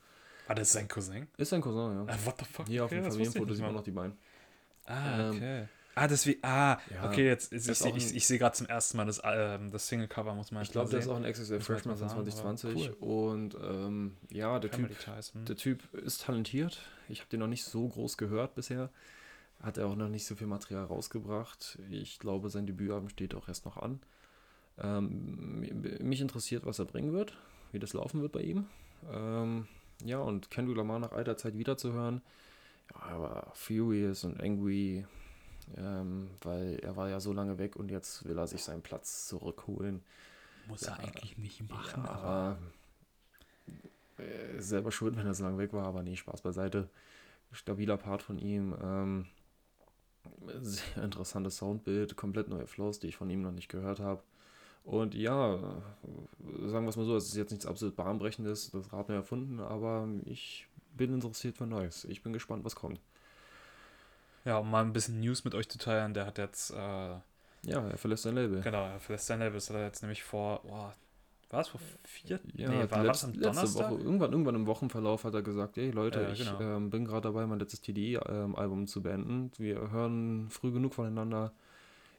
Ah, das ist sein Cousin? Ist sein Cousin, ja. Ah, what the fuck? Hier auf dem Familienfoto sieht man noch die beiden. Ah, Ähm, okay. Ah, deswegen. Ah, Ja, okay, jetzt. Ich, ist ich, ich, ich sehe gerade zum ersten Mal das, ähm, das Single-Cover, muss man Ich glaube, der ist auch ein XXL Freshman von mal sagen, aber 2020. Und ähm, ja, der Typ Ties, hm. Der Typ ist talentiert. Ich habe den noch nicht so groß gehört bisher. Hat er auch noch nicht so viel Material rausgebracht. Ich glaube, sein Debütalbum steht auch erst noch an. Ähm, mi- mich interessiert, was er bringen wird, wie das laufen wird bei ihm. Ähm, ja, und Kendrick Lamar nach alter Zeit wiederzuhören. Ja, er war furious und angry, ähm, weil er war ja so lange weg und jetzt will er sich seinen Platz zurückholen. Muss Ja, er eigentlich nicht Ja, machen, aber. aber äh, selber schuld, wenn er so lange weg war, aber nee, Spaß beiseite. Stabiler Part von ihm. Ähm, sehr interessantes Soundbild, komplett neue Flows, die ich von ihm noch nicht gehört habe. Und ja, sagen wir es mal so, es ist jetzt nichts absolut bahnbrechendes, das Rad neu erfunden, aber ich bin interessiert für Neues. Ich bin gespannt, was kommt. Ja, um mal ein bisschen News mit euch zu teilen, der hat jetzt. Äh, ja, er verlässt sein Label. Genau, er verlässt sein Label. Das hat er jetzt nämlich vor. Boah, war es vor vier? Ja, nee, war letzt, das am Donnerstag? Woche, irgendwann, irgendwann im Wochenverlauf hat er gesagt, ey Leute, ja, genau. ich ähm, bin gerade dabei, mein letztes TDE-Album ähm, zu beenden. Wir hören früh genug voneinander.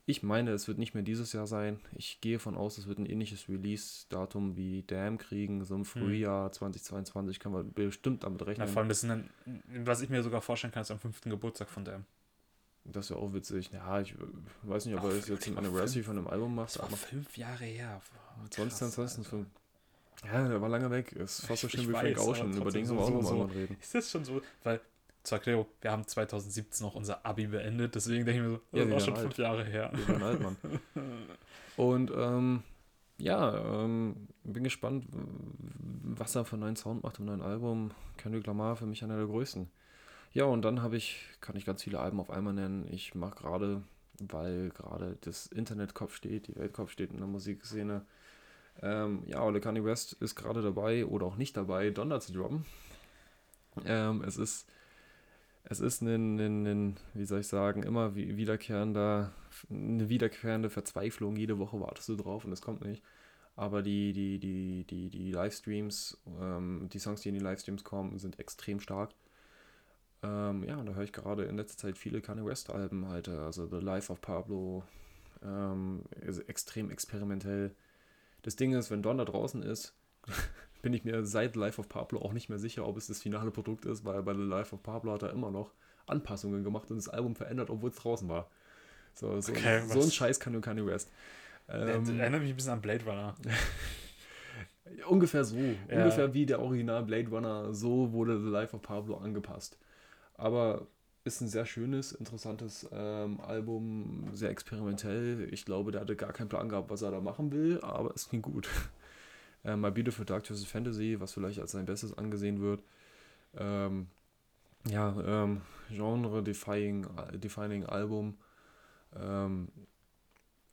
Ich meine, es wird nicht mehr dieses Jahr sein. Ich gehe von aus, es wird ein ähnliches Release-Datum wie Damn kriegen. So im hm. Frühjahr hm. 2022 kann man bestimmt damit rechnen. Ja, vor allem, das ist ein, was ich mir sogar vorstellen kann, ist am fünften Geburtstag von Damn. Das wäre auch witzig. Ja, ich weiß nicht, ob er das jetzt ein Anniversary von einem Album macht. Das war fünf Jahre her. 20, Ja, der war lange weg. Ist fast so schlimm wie Frank Ocean. Über den können wir auch nochmal so, reden. Ist das schon so? Weil zur Erklärung, wir haben 2017 noch unser Abi beendet, deswegen denke ich mir so, das ja, ist auch schon alt. fünf Jahre her. Wir werden alt, Mann. Und ähm, ja, ähm, bin gespannt, was er für einen neuen Sound macht im neuen Album. Kendrick Lamar für mich einer der größten. Ja, und dann habe ich, kann ich ganz viele Alben auf einmal nennen. Ich mache gerade, weil gerade das Internet Kopf steht, die Welt Kopf steht in der Musikszene. Ähm, ja, Ole Kanye West ist gerade dabei oder auch nicht dabei, Donner zu droppen. Ähm, es ist es ist ein, ein, ein, wie soll ich sagen, immer wiederkehrender, eine wiederkehrende Verzweiflung. Jede Woche wartest du drauf und es kommt nicht. Aber die, die, die, die, die Livestreams, ähm, die Songs, die in die Livestreams kommen, sind extrem stark. Ähm, ja, und da höre ich gerade in letzter Zeit viele Kanye West-Alben halt. Also The Life of Pablo ähm, ist extrem experimentell. Das Ding ist, wenn Don da draußen ist, bin ich mir seit Life of Pablo auch nicht mehr sicher, ob es das finale Produkt ist, weil bei The Life of Pablo hat er immer noch Anpassungen gemacht und das Album verändert, obwohl es draußen war. So, so, okay, so ein Scheiß kann nur Kanye West. Ähm, erinnert mich ein bisschen an Blade Runner. ungefähr so. Ja. Ungefähr wie der Original Blade Runner. So wurde The Life of Pablo angepasst. Aber ist ein sehr schönes, interessantes ähm, Album, sehr experimentell. Ich glaube, der hatte gar keinen Plan gehabt, was er da machen will, aber es ging gut. Äh, My Beautiful Dark Twisted Fantasy, was vielleicht als sein Bestes angesehen wird. Ähm, ja, ähm, Genre-defining defining Album. Ähm,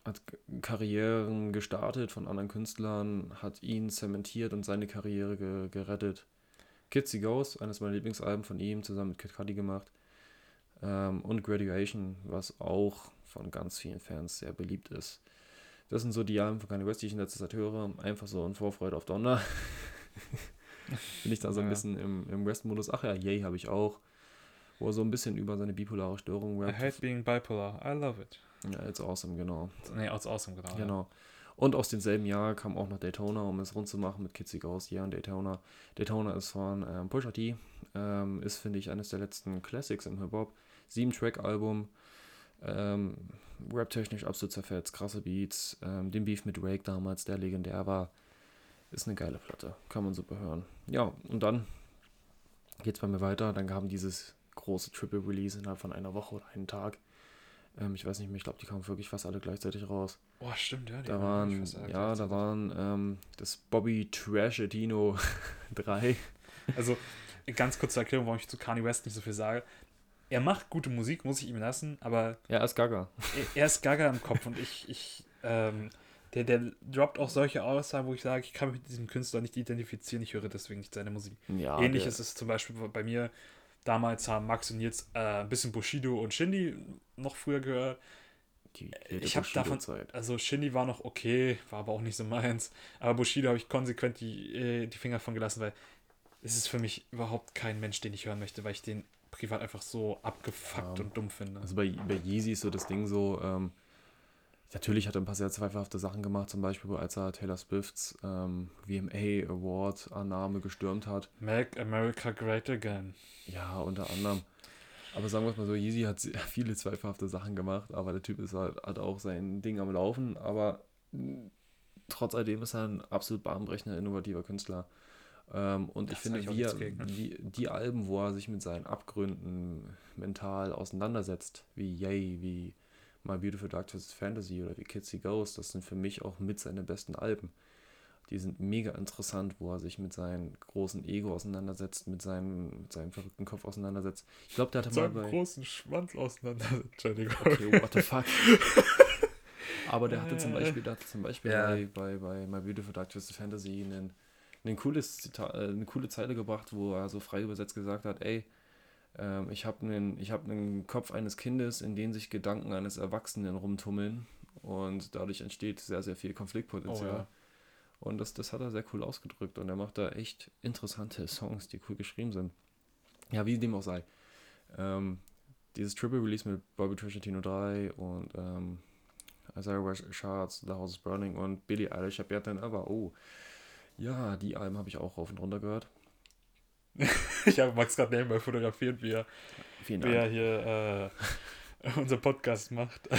hat Karrieren gestartet von anderen Künstlern, hat ihn zementiert und seine Karriere ge gerettet. Kitsy Goes, eines meiner Lieblingsalben von ihm, zusammen mit Kid Cudi gemacht. Ähm, und Graduation, was auch von ganz vielen Fans sehr beliebt ist. Das sind so die Alben von Kanye West, die ich in letzter Zeit höre. Einfach so in Vorfreude auf Donner. Bin ich da so ein ja. bisschen im, im West-Modus. Ach ja, Yay habe ich auch. Wo er so ein bisschen über seine bipolare Störung rappt. I hate being bipolar. I love it. Ja, it's awesome, genau. Nee, it's awesome, genau. Genau. Ja. Und aus demselben Jahr kam auch noch Daytona, um es rund zu machen mit Kitsy Ghost. Ja, und Daytona. Daytona ist von ähm, Pusha T. Ähm, ist, finde ich, eines der letzten Classics im Hip-Hop. Sieben-Track-Album. Ähm, Rap-technisch absolut zerfetzt, krasse Beats. Ähm, den Beef mit Drake damals, der legendär war, ist eine geile Platte. Kann man super hören. Ja, und dann geht es bei mir weiter. Dann kam dieses große Triple Release innerhalb von einer Woche oder einen Tag. Ähm, ich weiß nicht mehr, ich glaube, die kamen wirklich fast alle gleichzeitig raus. Boah, stimmt, ja. da waren, ja, da waren ähm, das Bobby Trash Etino 3. Also, ganz kurze Erklärung, warum ich zu Kanye West nicht so viel sage er macht gute Musik, muss ich ihm lassen, aber. Ja, er ist Gaga. Er, er ist Gaga im Kopf und ich, ich, ähm, der, der droppt auch solche Aussagen, wo ich sage, ich kann mich mit diesem Künstler nicht identifizieren, ich höre deswegen nicht seine Musik. Ja, Ähnlich ist es zum Beispiel bei mir. Damals haben Max und Nils äh, ein bisschen Bushido und Shindy noch früher gehört. Die, ich habe davon, also Shindy war noch okay, war aber auch nicht so meins. Aber Bushido habe ich konsequent die, äh, die Finger von gelassen, weil es ist für mich überhaupt kein Mensch, den ich hören möchte, weil ich den privat einfach so abgefuckt ja. und dumm finde. Also bei, bei Yeezy ist so das Ding so, ähm, natürlich hat er ein paar sehr zweifelhafte Sachen gemacht, zum Beispiel als er Taylor Swifts ähm, VMA Award Annahme gestürmt hat. Make America Great Again. Ja, unter anderem. Aber sagen wir es mal so, Yeezy hat viele zweifelhafte Sachen gemacht, aber der Typ ist halt, hat auch sein Ding am Laufen, aber trotz alledem ist er ein absolut bahnbrechender, innovativer Künstler. Ähm, und das ich finde, wie, wie, die Alben, wo er sich mit seinen Abgründen mental auseinandersetzt, wie Yay, wie My Beautiful Dark Twisted Fantasy oder wie Kitsy Ghost, das sind für mich auch mit seine besten Alben. Die sind mega interessant, wo er sich mit seinem großen Ego auseinandersetzt, mit seinem, mit seinem verrückten Kopf auseinandersetzt. Ich glaube, der hatte mit mal bei... großen Schwanz auseinandersetzt, Entschuldigung. Okay, what the fuck. Aber der hatte zum Beispiel, der hatte zum Beispiel Ja. bei, bei, bei My Beautiful Dark Twisted Fantasy einen, einen cooles Zita äh, eine coole Zeile gebracht, wo er so frei übersetzt gesagt hat, ey, ähm, ich habe einen, hab einen Kopf eines Kindes, in dem sich Gedanken eines Erwachsenen rumtummeln und dadurch entsteht sehr, sehr viel Konfliktpotenzial. Oh, ja. Und das, das hat er sehr cool ausgedrückt und er macht da echt interessante Songs, die cool geschrieben sind. Ja, wie dem auch sei. Ähm, dieses Triple Release mit Bobby Trashantino 3 und ähm, Isaiah Shards, The House is Burning und Billie Eilish, Happy Then Ever. Oh, ja, die Alben habe ich auch rauf und runter gehört. Ich habe Max gerade nebenbei fotografiert, wie er, wie er hier äh, unser Podcast macht.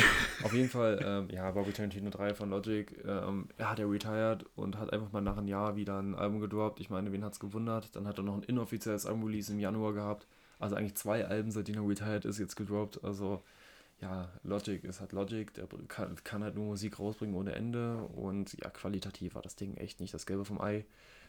Auf jeden Fall, ähm, ja, Bobby Tarantino 3 von Logic, ähm, er hat ja retired und hat einfach mal nach einem Jahr wieder ein Album gedroppt. Ich meine, wen hat's gewundert? Dann hat er noch ein inoffizielles Album-Release im Januar gehabt. Also eigentlich zwei Alben, seitdem er retired ist, jetzt gedroppt. Also, ja, Logic ist halt Logic, der kann, kann halt nur Musik rausbringen ohne Ende und ja, qualitativ war das Ding echt nicht das Gelbe vom Ei.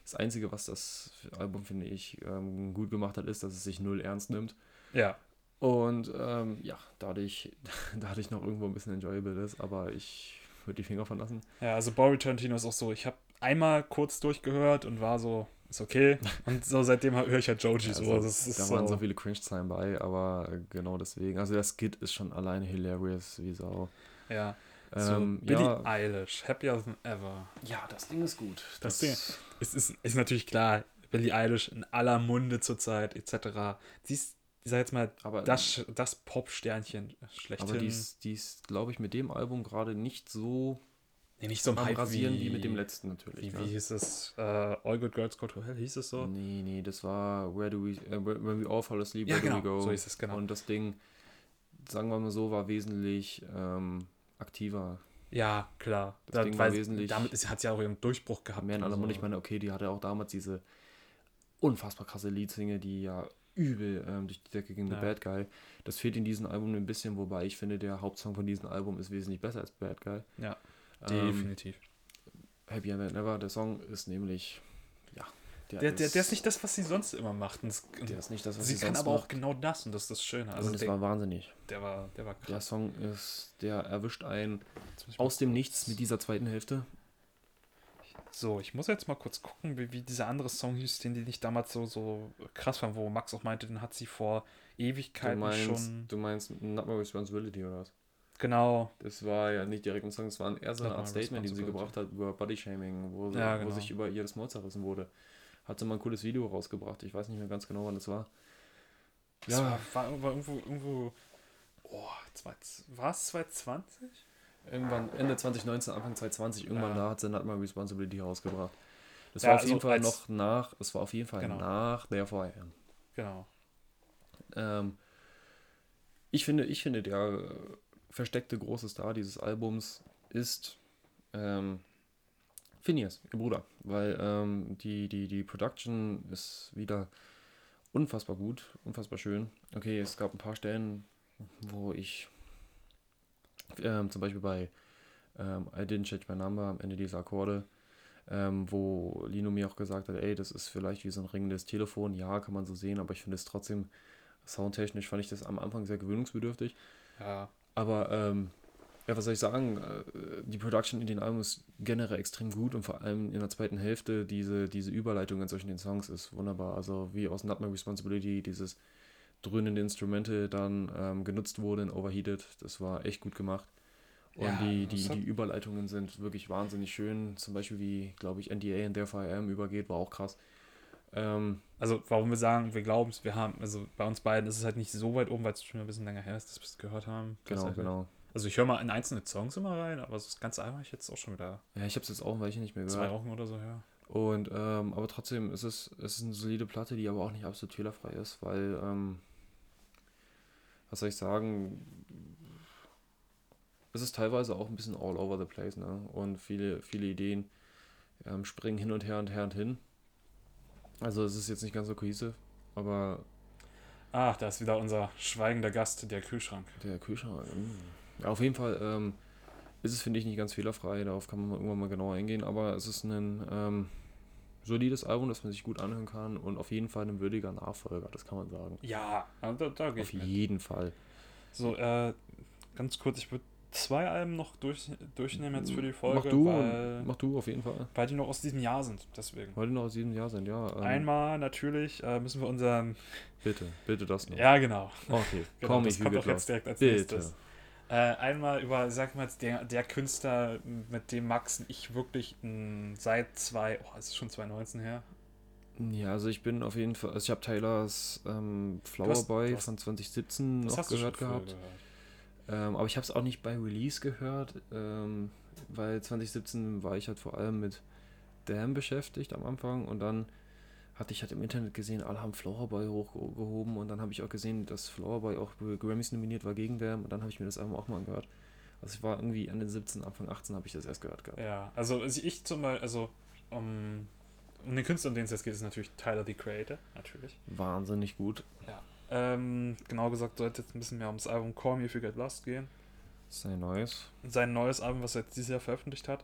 Das Einzige, was das Album, finde ich, ähm, gut gemacht hat, ist, dass es sich null ernst nimmt. Ja, Und ähm, ja, dadurch, dadurch noch irgendwo ein bisschen enjoyable ist, aber ich würde die Finger von lassen. ja, also Bobby Tarantino ist auch so, ich habe einmal kurz durchgehört und war so, ist okay. Und so seitdem höre ich halt Joji so. Also, Das ist da so, waren so viele Cringe-Zeilen bei, aber äh, genau deswegen. Also der Skit ist schon alleine hilarious wie Sau. ja. Ähm, so Billie ja, Eilish, Happier Than Ever. ja, das Ding ist gut. Das Ding- Es ist, ist natürlich klar, Billie Eilish in aller Munde zurzeit, etc. Sie ist, ich sag jetzt mal, aber das, das Pop-Sternchen schlechthin. aber die ist, die ist glaube ich, mit dem Album gerade nicht so nee, nicht so am Hype Rasieren wie, wie mit dem letzten natürlich. Wie, ne? wie hieß es? Äh, All Good Girls Go to Hell, hieß es so? Nee, nee, das war Where Do We, äh, When We All Fall Asleep, Ja, Where genau, Do We Go. so hieß es, genau. Und das Ding, sagen wir mal so, war wesentlich ähm, aktiver. Ja, klar. Das Ding war wesentlich- damit ist, hat sie ja auch ihren Durchbruch gehabt. Mehr in aller. Munde. Ich meine, okay, die hatte auch damals diese unfassbar krasse Leadsingle, die ja übel ähm, durch die Decke ging, The Ja. Bad Guy. Das fehlt in diesem Album ein bisschen, wobei ich finde, der Hauptsong von diesem Album ist wesentlich besser als Bad Guy. Ja, Ähm, definitiv. Happy End Never, der Song ist nämlich, ja, Der, der, der ist nicht das, was sie sonst immer macht. Und der ist nicht das, was sie kann sonst aber auch macht. genau das und das ist das Schöne. Also Also das der, war wahnsinnig. der war, der war Der krass. Song ist, der erwischt einen aus dem Nichts mit dieser zweiten Hälfte. So, ich muss jetzt mal kurz gucken, wie, wie dieser andere Song hieß, den, den ich damals so, so krass fand, wo Max auch meinte, den hat sie vor Du Ewigkeiten meinst, schon. du meinst Not My Responsibility oder was? Genau. Das war ja nicht direkt ein Song, es war eher so eine Art Statement, den sie gebracht hat über Bodyshaming, wo, sie, Ja, wo genau. sich über ihr das Maul zerrissen wurde. Hat sie mal ein cooles Video rausgebracht. Ich weiß nicht mehr ganz genau, wann das war. Ja. war, war, irgendwo, irgendwo. Oh, war es 2020? Irgendwann Ende 2019, Anfang 2020, irgendwann Ja. da hat sie Not My Responsibility rausgebracht. Das Ja, war auf also jeden Fall noch nach, es war auf jeden Fall Genau. nach der VM. Genau. Ähm, ich finde, ich finde, der versteckte große Star dieses Albums ist ähm, Phineas, ihr Bruder. Weil ähm, die, die, die Production ist wieder unfassbar gut, unfassbar schön. Okay, es gab ein paar Stellen, wo ich ähm, zum Beispiel bei ähm, I Didn't Change My Number am Ende dieser Akkorde, ähm, wo Lino mir auch gesagt hat, ey, das ist vielleicht wie so ein ringendes Telefon. Ja, kann man so sehen, aber ich finde es trotzdem soundtechnisch fand ich das am Anfang sehr gewöhnungsbedürftig. Ja. Aber ähm, ja, was soll ich sagen? Äh, Die Production in den Alben ist generell extrem gut und vor allem in der zweiten Hälfte diese, diese Überleitung in solchen den Songs ist wunderbar. Also wie aus Not My Responsibility dieses dröhnende Instrumente dann ähm, genutzt wurde in Overheated, das war echt gut gemacht. Und Ja, die, die, die Überleitungen sind wirklich wahnsinnig schön. Zum Beispiel wie, glaube ich, NDA in Therefore I Am übergeht, war auch krass. Ähm, Also, warum wir sagen, wir glauben es, wir haben, also bei uns beiden ist es halt nicht so weit oben, weil es schon ein bisschen länger her ist, dass wir es gehört haben. genau, genau. Also, ich höre mal in einzelne Songs immer rein, aber so das ganze Album habe ich jetzt auch schon wieder Ja, ich habe es jetzt auch ein Weilchen nicht mehr zwei gehört. Wochen oder so her. Und ähm, aber trotzdem ist es, es ist eine solide Platte, die aber auch nicht absolut fehlerfrei ist, weil ähm, was soll ich sagen, es ist teilweise auch ein bisschen all over the place, ne? Und viele, viele Ideen ähm, springen hin und her und her und hin. Also es ist jetzt nicht ganz so cohesive, aber Ach, da ist wieder unser schweigender Gast, der Kühlschrank. der Kühlschrank. mm. Ja, auf jeden Fall ähm, ist es, finde ich, nicht ganz fehlerfrei. Darauf kann man irgendwann mal genauer eingehen. Aber es ist ein ähm, solides Album, das man sich gut anhören kann und auf jeden Fall ein würdiger Nachfolger, das kann man sagen. Ja, also da, da Auf ich mit. jeden Fall. So, äh, ganz kurz, ich würde zwei Alben noch durch, durchnehmen jetzt für die Folge, mach du, weil, mach du auf jeden Fall. weil die noch aus diesem Jahr sind. Deswegen. Heute noch aus diesem Jahr sind, ja. Ähm, Einmal natürlich äh, müssen wir unseren. Bitte, bitte das noch. Ja, genau. Okay, genau komm, das ich kommt auch jetzt direkt als Bitte. nächstes. Äh, einmal über, sag mal, der, der Künstler, mit dem Max und ich wirklich mh, seit zwei, oh, es ist schon 2019 her. Ja, also ich bin auf jeden Fall, also ich habe Taylors ähm, Flower hast- Boy hast- von 2017 Das noch gehört gehabt. Ähm, aber ich habe es auch nicht bei Release gehört, ähm, weil 2017 war ich halt vor allem mit Damn beschäftigt am Anfang und dann hatte ich halt im Internet gesehen, alle haben Flower Boy hochgehoben und dann habe ich auch gesehen, dass Flower Boy auch für Grammys nominiert war gegen Damn und dann habe ich mir das Album auch mal angehört. Also ich war irgendwie Ende 17, Anfang 18 habe ich das erst gehört gehabt. Ja, also ich zum Beispiel, also um, um den Künstler, um den es jetzt geht, ist natürlich Tyler the Creator, natürlich. Wahnsinnig gut. Ähm, genau gesagt, sollte jetzt ein bisschen mehr ums Album Call Me If You Get Lost gehen. Sein neues. Sein neues Album, was er jetzt dieses Jahr veröffentlicht hat.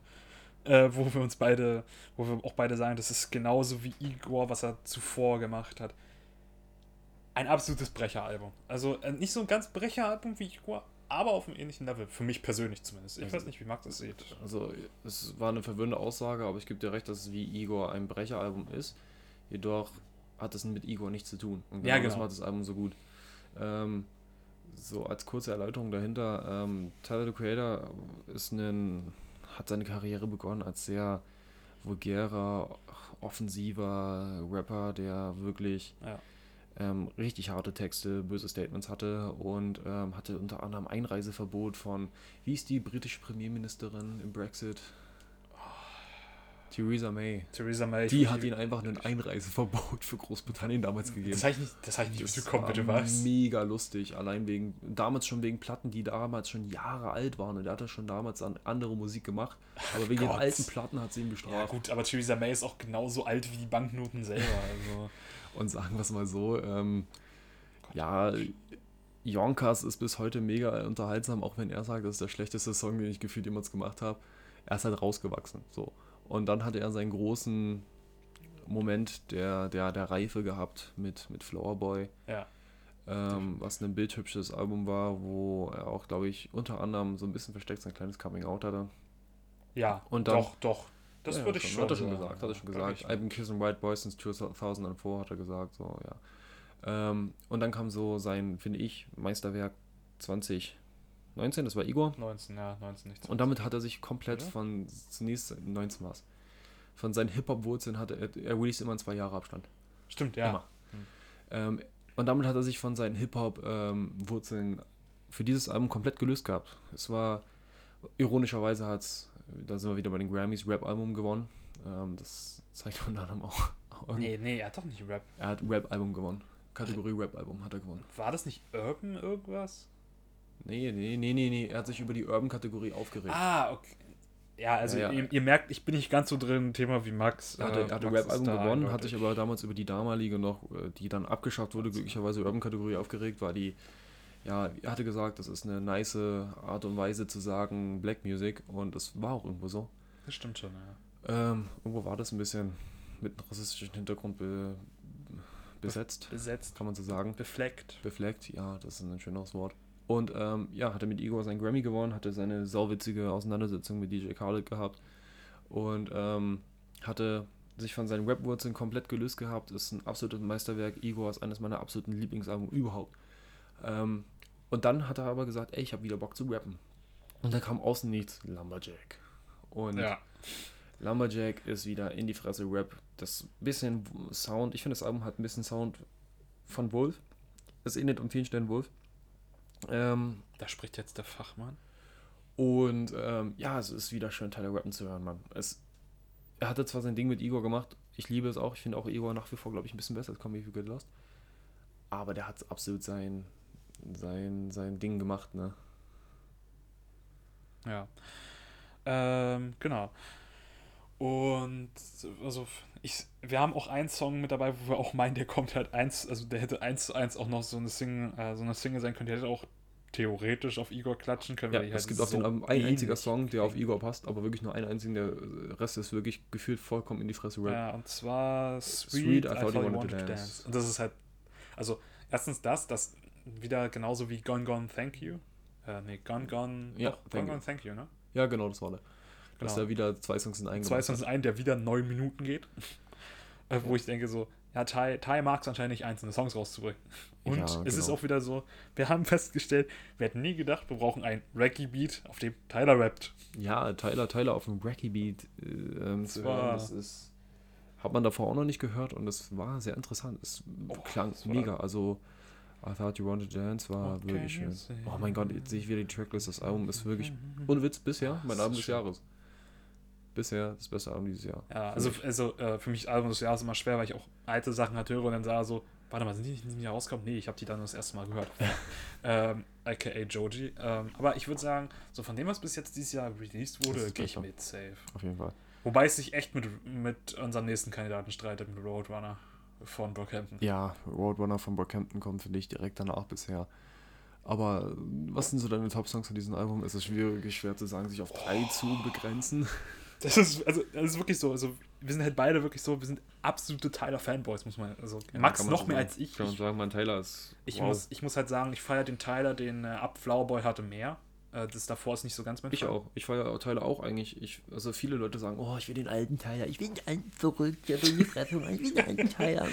Äh, wo wir uns beide, wo wir auch beide sagen, das ist genauso wie Igor, was er zuvor gemacht hat. Ein absolutes Brecheralbum. Also äh, nicht so ein ganz Brecheralbum wie Igor, aber auf einem ähnlichen Level. Für mich persönlich zumindest. Ich Also- weiß nicht, wie Max das sieht. Also, es war eine verwirrende Aussage, aber ich gebe dir recht, dass es wie Igor ein Brecheralbum ist. Jedoch hat es mit Igor nichts zu tun. Und Ja, genau das genau. macht das Album so gut. Ähm, so als kurze Erläuterung dahinter, ähm, Tyler the Creator ist ein, hat seine Karriere begonnen als sehr vulgärer, offensiver Rapper, der wirklich Ja. ähm, richtig harte Texte, böse Statements hatte und ähm, hatte unter anderem Einreiseverbot von, wie ist die britische Premierministerin im Brexit? Theresa May. Theresa May. Die hat ihn einfach ein Einreiseverbot für Großbritannien damals gegeben. Das habe ich nicht, das hab ich nicht Das mitbekommen, war bitte was? Mega lustig, allein wegen, damals schon wegen Platten, die damals schon Jahre alt waren und er hatte schon damals an andere Musik gemacht, aber wegen den Gott. alten Platten hat sie ihn Ja, bestraft. gut, aber Theresa May ist auch genauso alt wie die Banknoten selber. Also. Und sagen wir es mal so, ähm, ja, Yonkers ist bis heute mega unterhaltsam, auch wenn er sagt, das ist der schlechteste Song, den ich gefühlt jemals gemacht habe. Er ist halt rausgewachsen. So. Und dann hatte er seinen großen Moment der, der, der Reife gehabt mit, mit Flower Boy, Ja. ähm, was ein bildhübsches Album war, wo er auch, glaube ich, unter anderem so ein bisschen versteckt sein kleines Coming Out hatte. Ja, Und dann- doch, doch. Das Ja, würde ich schon Hat er schon sagen. gesagt, hat er schon gesagt. ich. I've been kissing white boys since 2004, hat er gesagt, so, ja. Ähm, und dann kam so sein, finde ich, Meisterwerk 2019, das war Igor. 19, ja, 19 nicht. Und damit hat er sich komplett Ja. von, zunächst 19 war von seinen Hip-Hop-Wurzeln hatte er, er released immer in zwei Jahre Abstand. Stimmt, ja. Immer. Ähm, und damit hat er sich von seinen Hip-Hop-Wurzeln für dieses Album komplett gelöst gehabt. Es war, ironischerweise hat es, da sind wir wieder bei den Grammys, Rap-Album gewonnen. Ähm, das zeigt unter anderem auch. Nee, nee, er hat doch nicht Rap. Er hat Rap-Album gewonnen. Kategorie Rap-Album hat er gewonnen. War das nicht Urban irgendwas? Nee, nee, nee, nee, nee. Er hat sich über die Urban-Kategorie aufgeregt. Ah, okay. Ja, also Ja, ja. Ihr, ihr merkt, ich bin nicht ganz so drin im Thema wie Max. Er hatte, Äh, hatte Rap-Album gewonnen, hat sich aber damals über die damalige noch, äh, die dann abgeschafft wurde, glücklicherweise Urban-Kategorie aufgeregt, weil die, ja, er hatte gesagt, das ist eine nice Art und Weise zu sagen Black Music und das war auch irgendwo so. Das stimmt schon, ja. Ähm, irgendwo war das ein bisschen mit einem rassistischen Hintergrund be, besetzt, Besetzt. kann man so sagen. Befleckt. Befleckt, ja, das ist ein schöneres Wort. Und ähm, ja, hatte mit Igor seinen Grammy gewonnen, hatte seine sauwitzige Auseinandersetzung mit DJ Khaled gehabt und ähm, hatte sich von seinen Rap-Wurzeln komplett gelöst gehabt. Ist ein absolutes Meisterwerk. Igor ist eines meiner absoluten Lieblingsalben überhaupt. Ähm, und dann hat er aber gesagt, ey, ich habe wieder Bock zu rappen. Und da kam außen nichts Lumberjack. Und Ja. Lumberjack ist wieder in die Fresse Rap. Das bisschen Sound, ich finde, das Album hat ein bisschen Sound von Wolf. Es ähnelt um vielen Stellen Wolf. Ähm, Da spricht jetzt der Fachmann. und ähm, ja, es ist wieder schön, Tyler Rappen zu hören, Mann. Es, er hatte zwar sein Ding mit Igor gemacht, ich liebe es auch, ich finde auch Igor nach wie vor, glaube ich, ein bisschen besser als Come If You Get Lost. Aber der hat absolut sein, sein, sein Ding gemacht, ne? Ja. Ähm, genau. Und also ich, wir haben auch einen Song mit dabei, wo wir auch meinen, der kommt halt eins, also der hätte eins zu eins auch noch so eine Single, äh, so eine Single sein können, die hätte auch theoretisch auf Igor klatschen können. Ja, es halt gibt auf so den Album ein einziger Song, der auf. Igor passt, aber wirklich nur einen einzigen, der Rest ist wirklich gefühlt vollkommen in die Fresse Rap. Ja, und zwar Sweet, Sweet, I Thought You Wanted to Dance. Und das ist halt, also erstens das, das wieder genauso wie Gone Gone Thank You. Äh, nee, Gone Gone. Ja, doch, Gone Thank Gone You. Thank You, ne? Ja, genau, das war der. Dass Genau. da wieder zwei Songs in einen Zwei Songs hat. ein, der wieder neun Minuten geht. äh, wo ich denke so, ja, Ty, Ty mag es anscheinend nicht, einzelne Songs rauszubringen. Und Ja, es ist genau. auch wieder so, wir haben festgestellt, wir hätten nie gedacht, wir brauchen ein Reggae-Beat, auf dem Tyler rappt. Ja, Tyler, Tyler auf dem Reggae-Beat äh, ähm, zu war- hören, das ist, hat man davor auch noch nicht gehört und es war sehr interessant. Es Oh, klang mega. Also, I Thought You Wanted to Dance war can wirklich schön. Oh mein Gott, jetzt sehe ich wieder die Tracklist. Das Album ist wirklich, ohne Witz, bisher mein ist des. Jahres. Bisher das beste Album dieses Jahr. Ja, Für also, also äh, für mich Album des Jahres immer schwer, weil ich auch alte Sachen halt höre und dann sah so, warte mal, sind die nicht in diesem Jahr rausgekommen? Nee, ich habe die dann das erste Mal gehört. ähm, AKA Joji. Ähm, aber ich würde sagen, so von dem, was bis jetzt dieses Jahr released wurde, gehe ich mit safe. Auf jeden Fall. Wobei es sich echt mit, mit unserem nächsten Kandidaten streitet, mit Roadrunner von Brockhampton. Ja, Roadrunner von Brockhampton kommt, finde ich, direkt danach bisher. Aber was sind so deine Top-Songs von diesem Album? Es ist schwierig, schwer zu sagen, sich auf drei zu begrenzen. Das ist, also, das ist wirklich so. Also, wir sind halt beide wirklich so, wir sind absolute Tyler-Fanboys, muss man. Also, Max kann man noch so mehr sagen. als ich. Kann man Ich, sagen, mein Taylor ist. ich, wow. muss, ich muss halt sagen, ich feiere den Tyler, den äh, Up Flower Boy hatte, mehr. Äh, das davor ist nicht so ganz mein Ich Fall. auch. Ich feiere Tyler auch eigentlich. Ich, also viele Leute sagen, oh, ich will den alten Tyler, ich will den alten verrückt, der will die Fresse ich will den alten Tyler.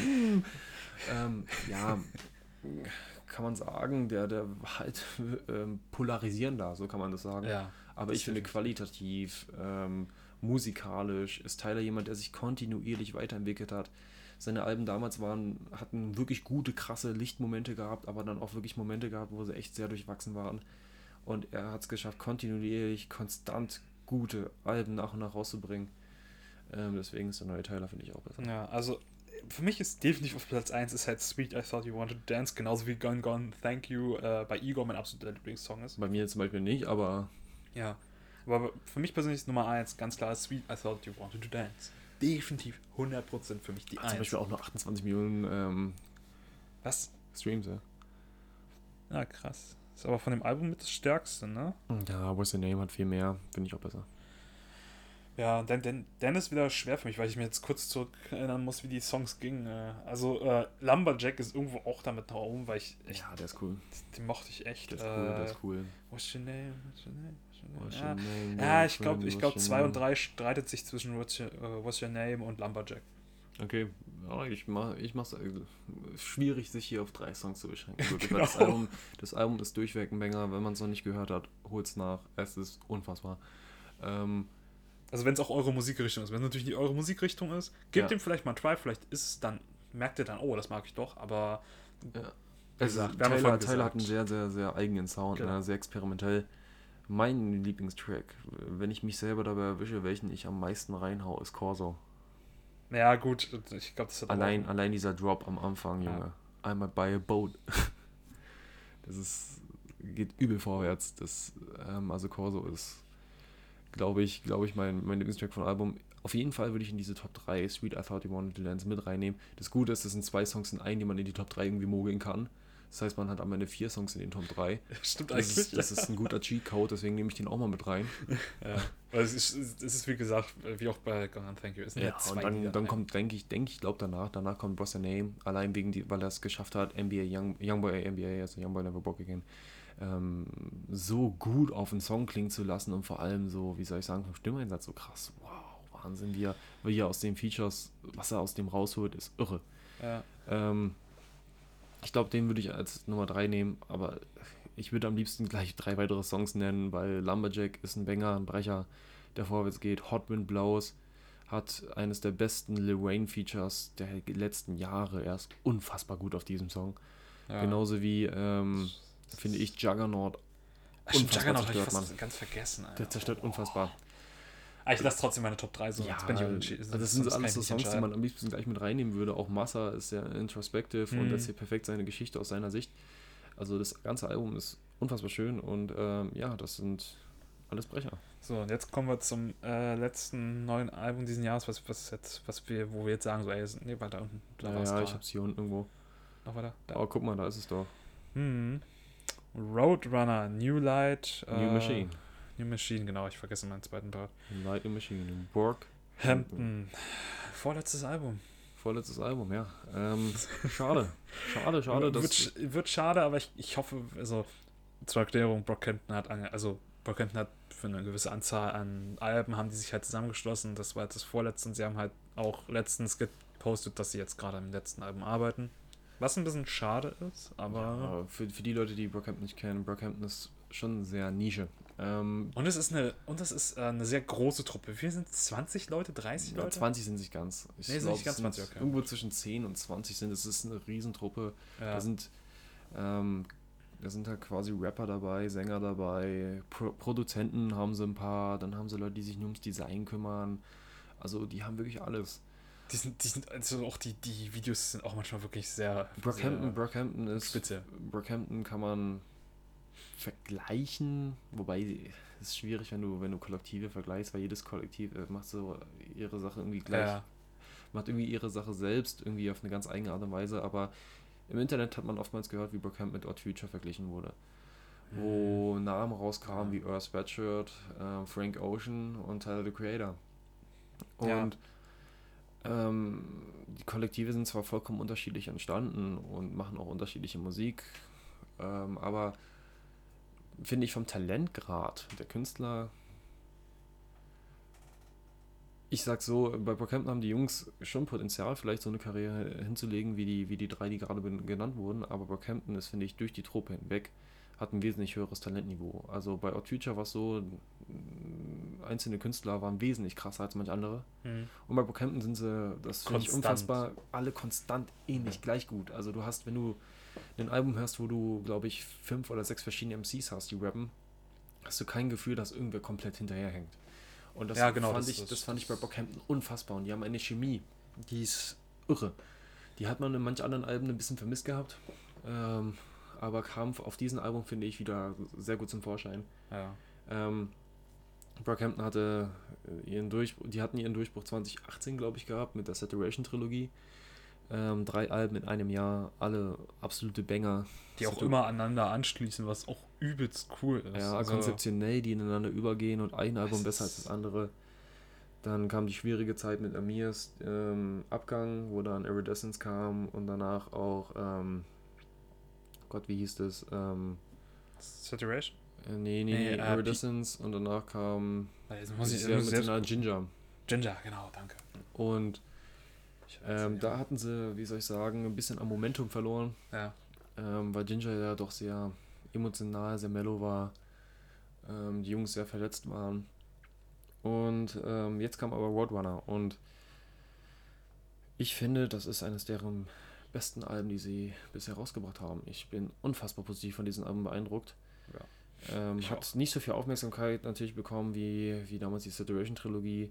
ähm, ja, kann man sagen, der, der war halt ähm, polarisierender, so kann man das sagen. Ja. Aber das ich finde qualitativ, ähm, musikalisch ist Tyler jemand, der sich kontinuierlich weiterentwickelt hat. Seine Alben damals waren, hatten wirklich gute, krasse Lichtmomente gehabt, aber dann auch wirklich Momente gehabt, wo sie echt sehr durchwachsen waren. Und er hat es geschafft, kontinuierlich, konstant gute Alben nach und nach rauszubringen. Ähm, deswegen ist der neue Tyler, finde ich, auch besser. Ja, also für mich ist definitiv auf Platz 1 ist halt Sweet I Thought You Wanted to Dance, genauso wie Gone Gone Thank You äh, bei Igor mein absoluter Lieblingssong ist. Bei mir zum Beispiel nicht, aber Ja. Aber für mich persönlich ist Nummer 1 ganz klar Sweet I Thought You Wanted to Dance. Definitiv 100% für mich die hat zum 1. Beispiel auch nur 28 Millionen ähm, Was? Streams, ja. Ja, krass. Ist aber von dem Album mit das stärkste, ne? Ja, What's Your Name hat viel mehr, finde ich auch besser. Ja, dann, dann, dann ist wieder schwer für mich, weil ich mir jetzt kurz zurück erinnern muss, wie die Songs gingen. äh. Also, äh, Lumberjack ist irgendwo auch damit nach oben, weil ich echt, Ja, der ist cool. den mochte ich echt. Der ist cool, der äh, ist cool. What's your name? What's your name? Ja, ich glaube, ich glaube, your 2 name? und 3 streitet sich zwischen What's Your, äh, What's your Name und Lumberjack. Okay, ja, ich mach, ich mach's äh, schwierig, sich hier auf drei Songs zu beschränken. Wirklich, Genau. das, Album, das Album ist durchweg ein Banger. Wenn man es noch nicht gehört hat, holt's nach. Es ist unfassbar. Ähm, Also, wenn es auch eure Musikrichtung ist. Wenn es natürlich nicht eure Musikrichtung ist, gebt Ja. dem vielleicht mal einen Try. Vielleicht ist es dann, merkt ihr dann, oh, das mag ich doch. Aber ja. Es gesagt, Taylor, Taylor hat einen sehr, sehr, sehr eigenen Sound, Genau. ne, sehr experimentell. Mein Lieblingstrack, wenn ich mich selber dabei erwische, welchen ich am meisten reinhau, ist Corso. ja, gut, ich glaube, das hat Allein, auch- allein dieser Drop am Anfang, Ja. Junge. Einmal buy a boat. das ist, geht übel vorwärts. Das, ähm, also Corso ist, glaube ich, glaube ich, mein, mein Lieblingstrack von Album. Auf jeden Fall würde ich in diese Top 3 Sweet I Thought You Wanted to Dance mit reinnehmen. Das Gute ist, es sind zwei Songs in einen, die man in die Top 3 irgendwie mogeln kann. Das heißt, man hat am Ende vier Songs in den Top 3. Stimmt Das eigentlich. ist, das ist ein guter Cheat-Code, deswegen nehme ich den auch mal mit rein. ja. Weil es ist, es ist, wie gesagt, wie auch bei Gone on Thank You. Ja, zwei und dann, dann kommt, denke ich, denke ich, glaube danach, danach kommt Boss Your Name, allein wegen die, weil er es geschafft hat, NBA Young, Youngboy NBA, also Youngboy Never Broke Again, ähm, so gut auf den Song klingen zu lassen und vor allem so, wie soll ich sagen, vom Stimmeinsatz so krass. Wow, Wahnsinn, wie er, wie er aus den Features, was er aus dem rausholt, ist irre. Ja. Ähm, ich glaube, den würde ich als Nummer 3 nehmen, aber ich würde am liebsten gleich drei weitere Songs nennen, weil Lumberjack ist ein Banger, ein Brecher, der vorwärts geht. Hot Wind Blows hat eines der besten Lil Wayne Features der letzten Jahre. Er ist unfassbar gut auf diesem Song. Ja. Genauso wie, ähm, finde ich, Juggernaut. Ach, unfassbar Juggernaut habe ich zerstört, fast ganz vergessen. Alter. Der zerstört unfassbar. Ah, ich lasse trotzdem meine Top 3 so. Ja, jetzt bin ich unentschieden. also das sind kann alles so Songs, die man am liebsten gleich mit reinnehmen würde. Auch Massa ist sehr introspective und Mhm. erzählt perfekt seine Geschichte aus seiner Sicht. Also das ganze Album ist unfassbar schön und ähm, ja, das sind alles Brecher. So, und jetzt kommen wir zum äh, letzten neuen Album diesen Jahres, was, was jetzt, was wir, wo wir jetzt sagen, so, ey, nee, weiter unten. Da Ja, ja ich hab's hier unten irgendwo. Noch weiter. Da. Aber guck mal, da ist es doch. Mhm. Roadrunner, New Light. New äh, Machine. New Machine, genau, ich vergesse meinen zweiten Part. Light New Machine. Borg. Hampton. Vorletztes Album. Vorletztes Album, ja. Ähm, schade. Schade, schade. wird, dass sch- wird schade, aber ich, ich hoffe, also zur Erklärung, Brockhampton hat, ange also Brockhampton hat für eine gewisse Anzahl an Alben, haben die sich halt zusammengeschlossen. Das war jetzt das vorletzte und sie haben halt auch letztens gepostet, dass sie jetzt gerade am letzten Album arbeiten. Was ein bisschen schade ist, aber. Ja, für, für die Leute, die Brockhampton nicht kennen, Brockhampton ist schon sehr Nische. Ähm, und es ist eine und es ist äh, eine sehr große Truppe. Wie viel sind es? 20 Leute, 30 Leute? 20 sind sich ganz. Ich nee, sind nicht ganz 20, okay. Irgendwo zwischen 10 und 20 sind. Es ist eine Riesentruppe. Ja. Da sind ähm, da sind halt quasi Rapper dabei, Sänger dabei, Pro Produzenten haben sie ein paar, dann haben sie Leute, die sich nur ums Design kümmern. Also die haben wirklich alles. Die sind, die sind, also auch die, die Videos sind auch manchmal wirklich sehr. Brockhampton, sehr Brockhampton ist. Spitze. Brockhampton kann man vergleichen, wobei es ist schwierig, wenn du, wenn du Kollektive vergleichst, weil jedes Kollektiv äh, macht so ihre Sache irgendwie gleich. Ja. Macht irgendwie ihre Sache selbst, irgendwie auf eine ganz eigene Art und Weise, aber im Internet hat man oftmals gehört, wie Brockhampton mit Odd Future verglichen wurde. Wo Mhm. Namen rauskamen wie Earth Sweatshirt, äh, Frank Ocean und Tyler the Creator. Ja. Und ähm, die Kollektive sind zwar vollkommen unterschiedlich entstanden und machen auch unterschiedliche Musik, ähm, aber finde ich vom Talentgrad der Künstler. Ich sag so, bei Brockhampton haben die Jungs schon Potenzial, vielleicht so eine Karriere hinzulegen, wie die, wie die drei, die gerade genannt wurden, aber Brockhampton ist, finde ich, durch die Truppe hinweg, hat ein wesentlich höheres Talentniveau. Also bei Odd Future war es so, einzelne Künstler waren wesentlich krasser als manch andere. Mhm. Und bei Brockhampton sind sie, das finde ich unfassbar, alle konstant ähnlich, gleich gut. Also du hast, wenn du ein Album hörst, wo du, glaube ich, fünf oder sechs verschiedene MCs hast, die rappen, hast du kein Gefühl, dass irgendwer komplett hinterherhängt. Und das, Ja, genau, fand, das- ich, das- fand ich bei Brockhampton unfassbar. Und die haben eine Chemie, die ist irre. Die hat man in manch anderen Alben ein bisschen vermisst gehabt. Ähm, aber kam auf diesem Album, finde ich, wieder sehr gut zum Vorschein. Ja. Ähm, Brockhampton hatte äh, ihren Durchbruch, die hatten ihren Durchbruch 2018, glaube ich, gehabt mit der Saturation-Trilogie. Ähm, drei Alben in einem Jahr, alle absolute Banger. Die auch immer aneinander anschließen, was auch übelst cool ist. Ja, Also, konzeptionell, die ineinander übergehen und ein Album Es besser als das andere. Dann kam die schwierige Zeit mit Amirs ähm, Abgang, wo dann Iridescence kam und danach auch, ähm, Gott, wie hieß das? Ähm, Saturation? äh, nee, nee, Nee, nee, äh, Iridescence und danach kam Jetzt muss ich sehr emotional Ginger. Ginger, genau, danke. Und ähm, da hatten sie, wie soll ich sagen, ein bisschen am Momentum verloren, ja. ähm, weil Ginger ja doch sehr emotional, sehr mellow war, ähm, die Jungs sehr verletzt waren. Und ähm, jetzt kam aber Roadrunner und ich finde, das ist eines deren besten Alben, die sie bisher rausgebracht haben. Ich bin unfassbar positiv von diesem Album beeindruckt. Ähm, Ich hat nicht so viel Aufmerksamkeit natürlich bekommen wie, wie damals die Saturation-Trilogie.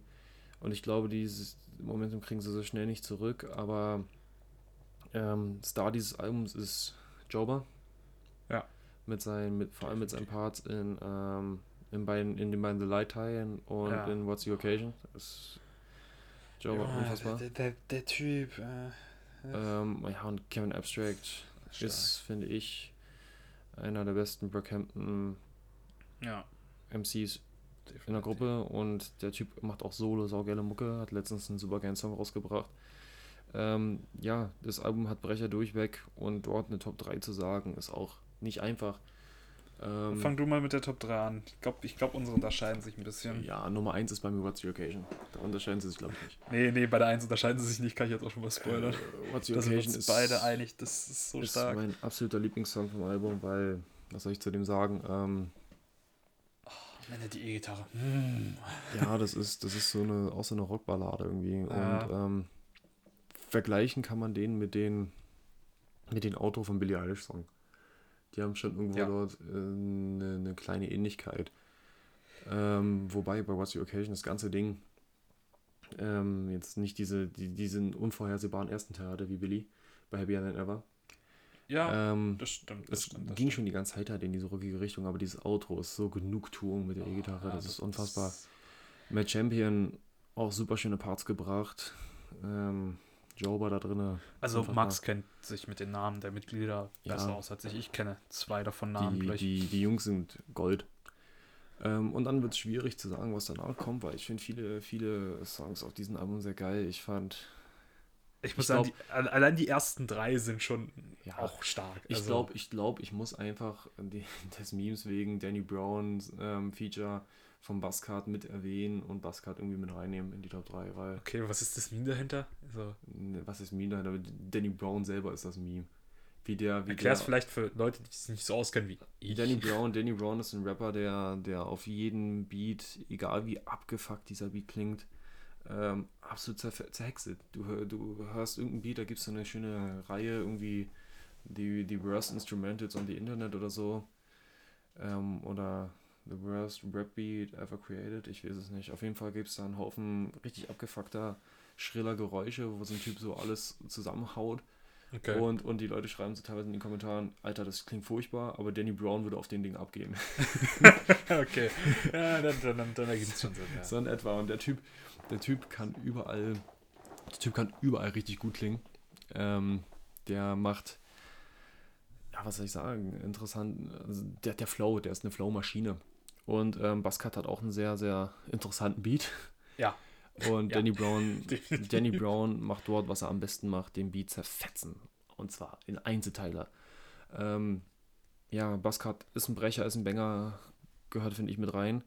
Und ich glaube, dieses Momentum kriegen sie so schnell nicht zurück. Aber ähm, Star dieses Albums ist Jober. Ja. Mit seinen, mit, vor allem mit seinen Parts in, ähm, in, beiden, in den beiden The Light Tie und Ja. in What's the Occasion. Das ist Jober Junge, unfassbar. Der, der, der Typ. Äh, Ähm, ja, und Kevin Abstract ist, finde ich, einer der besten Brockhampton ja, MCs in der Gruppe und der Typ macht auch Solo, saugeile Mucke, hat letztens einen super geilen Song rausgebracht. Ähm, ja, das Album hat Brecher durchweg und dort eine Top 3 zu sagen, ist auch nicht einfach. Ähm, Fang du mal mit der Top 3 an. Ich glaube, ich glaub, unsere unterscheiden sich ein bisschen. ja, Nummer 1 ist bei mir What's Your Occasion. Da unterscheiden sie sich, glaube ich, nicht. Nee, nee, bei der 1 unterscheiden sie sich nicht, kann ich jetzt auch schon mal spoilern. Äh, What's Your wir Occasion uns ist, beide einig, das ist so ist stark. mein absoluter Lieblingssong vom Album, weil, was soll ich zu dem sagen? Ähm, Am Ende die E-Gitarre. Hm. Ja, das ist, das ist so eine, auch so eine Rockballade irgendwie. Ja. Und ähm, vergleichen kann man den mit den mit den Auto von Billie Eilish Song. Die haben schon irgendwo Ja. dort äh, eine, eine kleine Ähnlichkeit. Ähm, wobei bei What's Your Occasion das ganze Ding ähm, jetzt nicht diese, die, diesen unvorhersehbaren ersten Teil hatte wie Billy bei Happier Than Ever. Ja, ähm, das stimmt. Das es stimmt das ging stimmt. schon die ganze Zeit halt in diese rockige Richtung, aber dieses Outro ist so Genugtuung mit der E-Gitarre, Ja, das ist unfassbar. Matt Champion auch super schöne Parts gebracht. Ähm, Jober da drin. Also. Max kennt sich mit den Namen der Mitglieder Ja. besser aus als ich. Ich kenne zwei davon Namen Die, die, die Jungs sind Gold. Ähm, und dann wird es schwierig zu sagen, was danach kommt, weil ich finde viele, viele Songs auf diesem Album sehr geil. Ich fand Ich muss Ich sagen, die, al- allein die ersten drei sind schon Ja. auch stark. Ich Also, glaube, ich, glaub, ich muss einfach die, des Memes wegen Danny Browns ähm, Feature vom Buzzcard mit erwähnen und Buzzcard irgendwie mit reinnehmen in die Top 3, weil Okay, was ist das Meme dahinter? Also, ne, was ist Meme dahinter? Danny Brown selber ist das Meme. Wie der, wie erklär's der, vielleicht für Leute, die sich nicht so auskennen wie ich. Danny Brown, Danny Brown ist ein Rapper, der, der auf jeden Beat, egal wie abgefuckt dieser Beat klingt, ähm, absolut zerfe- zerhexet. Du, du hörst irgendeinen Beat, da gibt es so eine schöne Reihe, irgendwie die, die Worst Instrumentals on the Internet oder so. Ähm, oder The Worst Rap Beat Ever Created, ich weiß es nicht. Auf jeden Fall gibt es da einen Haufen richtig abgefuckter, schriller Geräusche, wo so ein Typ so alles zusammenhaut. Okay. Und, und die Leute schreiben so teilweise in den Kommentaren, Alter, das klingt furchtbar, aber Danny Brown würde auf den Ding abgehen. okay. Ja, dann, dann, dann, dann ergibt es schon Sinn. Ja. so in etwa. Und der Typ, der Typ kann überall, der Typ kann überall richtig gut klingen. Ähm, der macht, ja, was soll ich sagen, interessant, also der, der Flow, der ist eine Flow-Maschine. Und ähm, Buzzcut hat auch einen sehr, sehr interessanten Beat. Ja. Und Ja. Danny Brown. Danny Brown macht dort, was er am besten macht, den Beat zerfetzen. Und zwar in Einzelteiler. Ähm, ja, Buzzcut ist ein Brecher, ist ein Banger, gehört, finde ich, mit rein.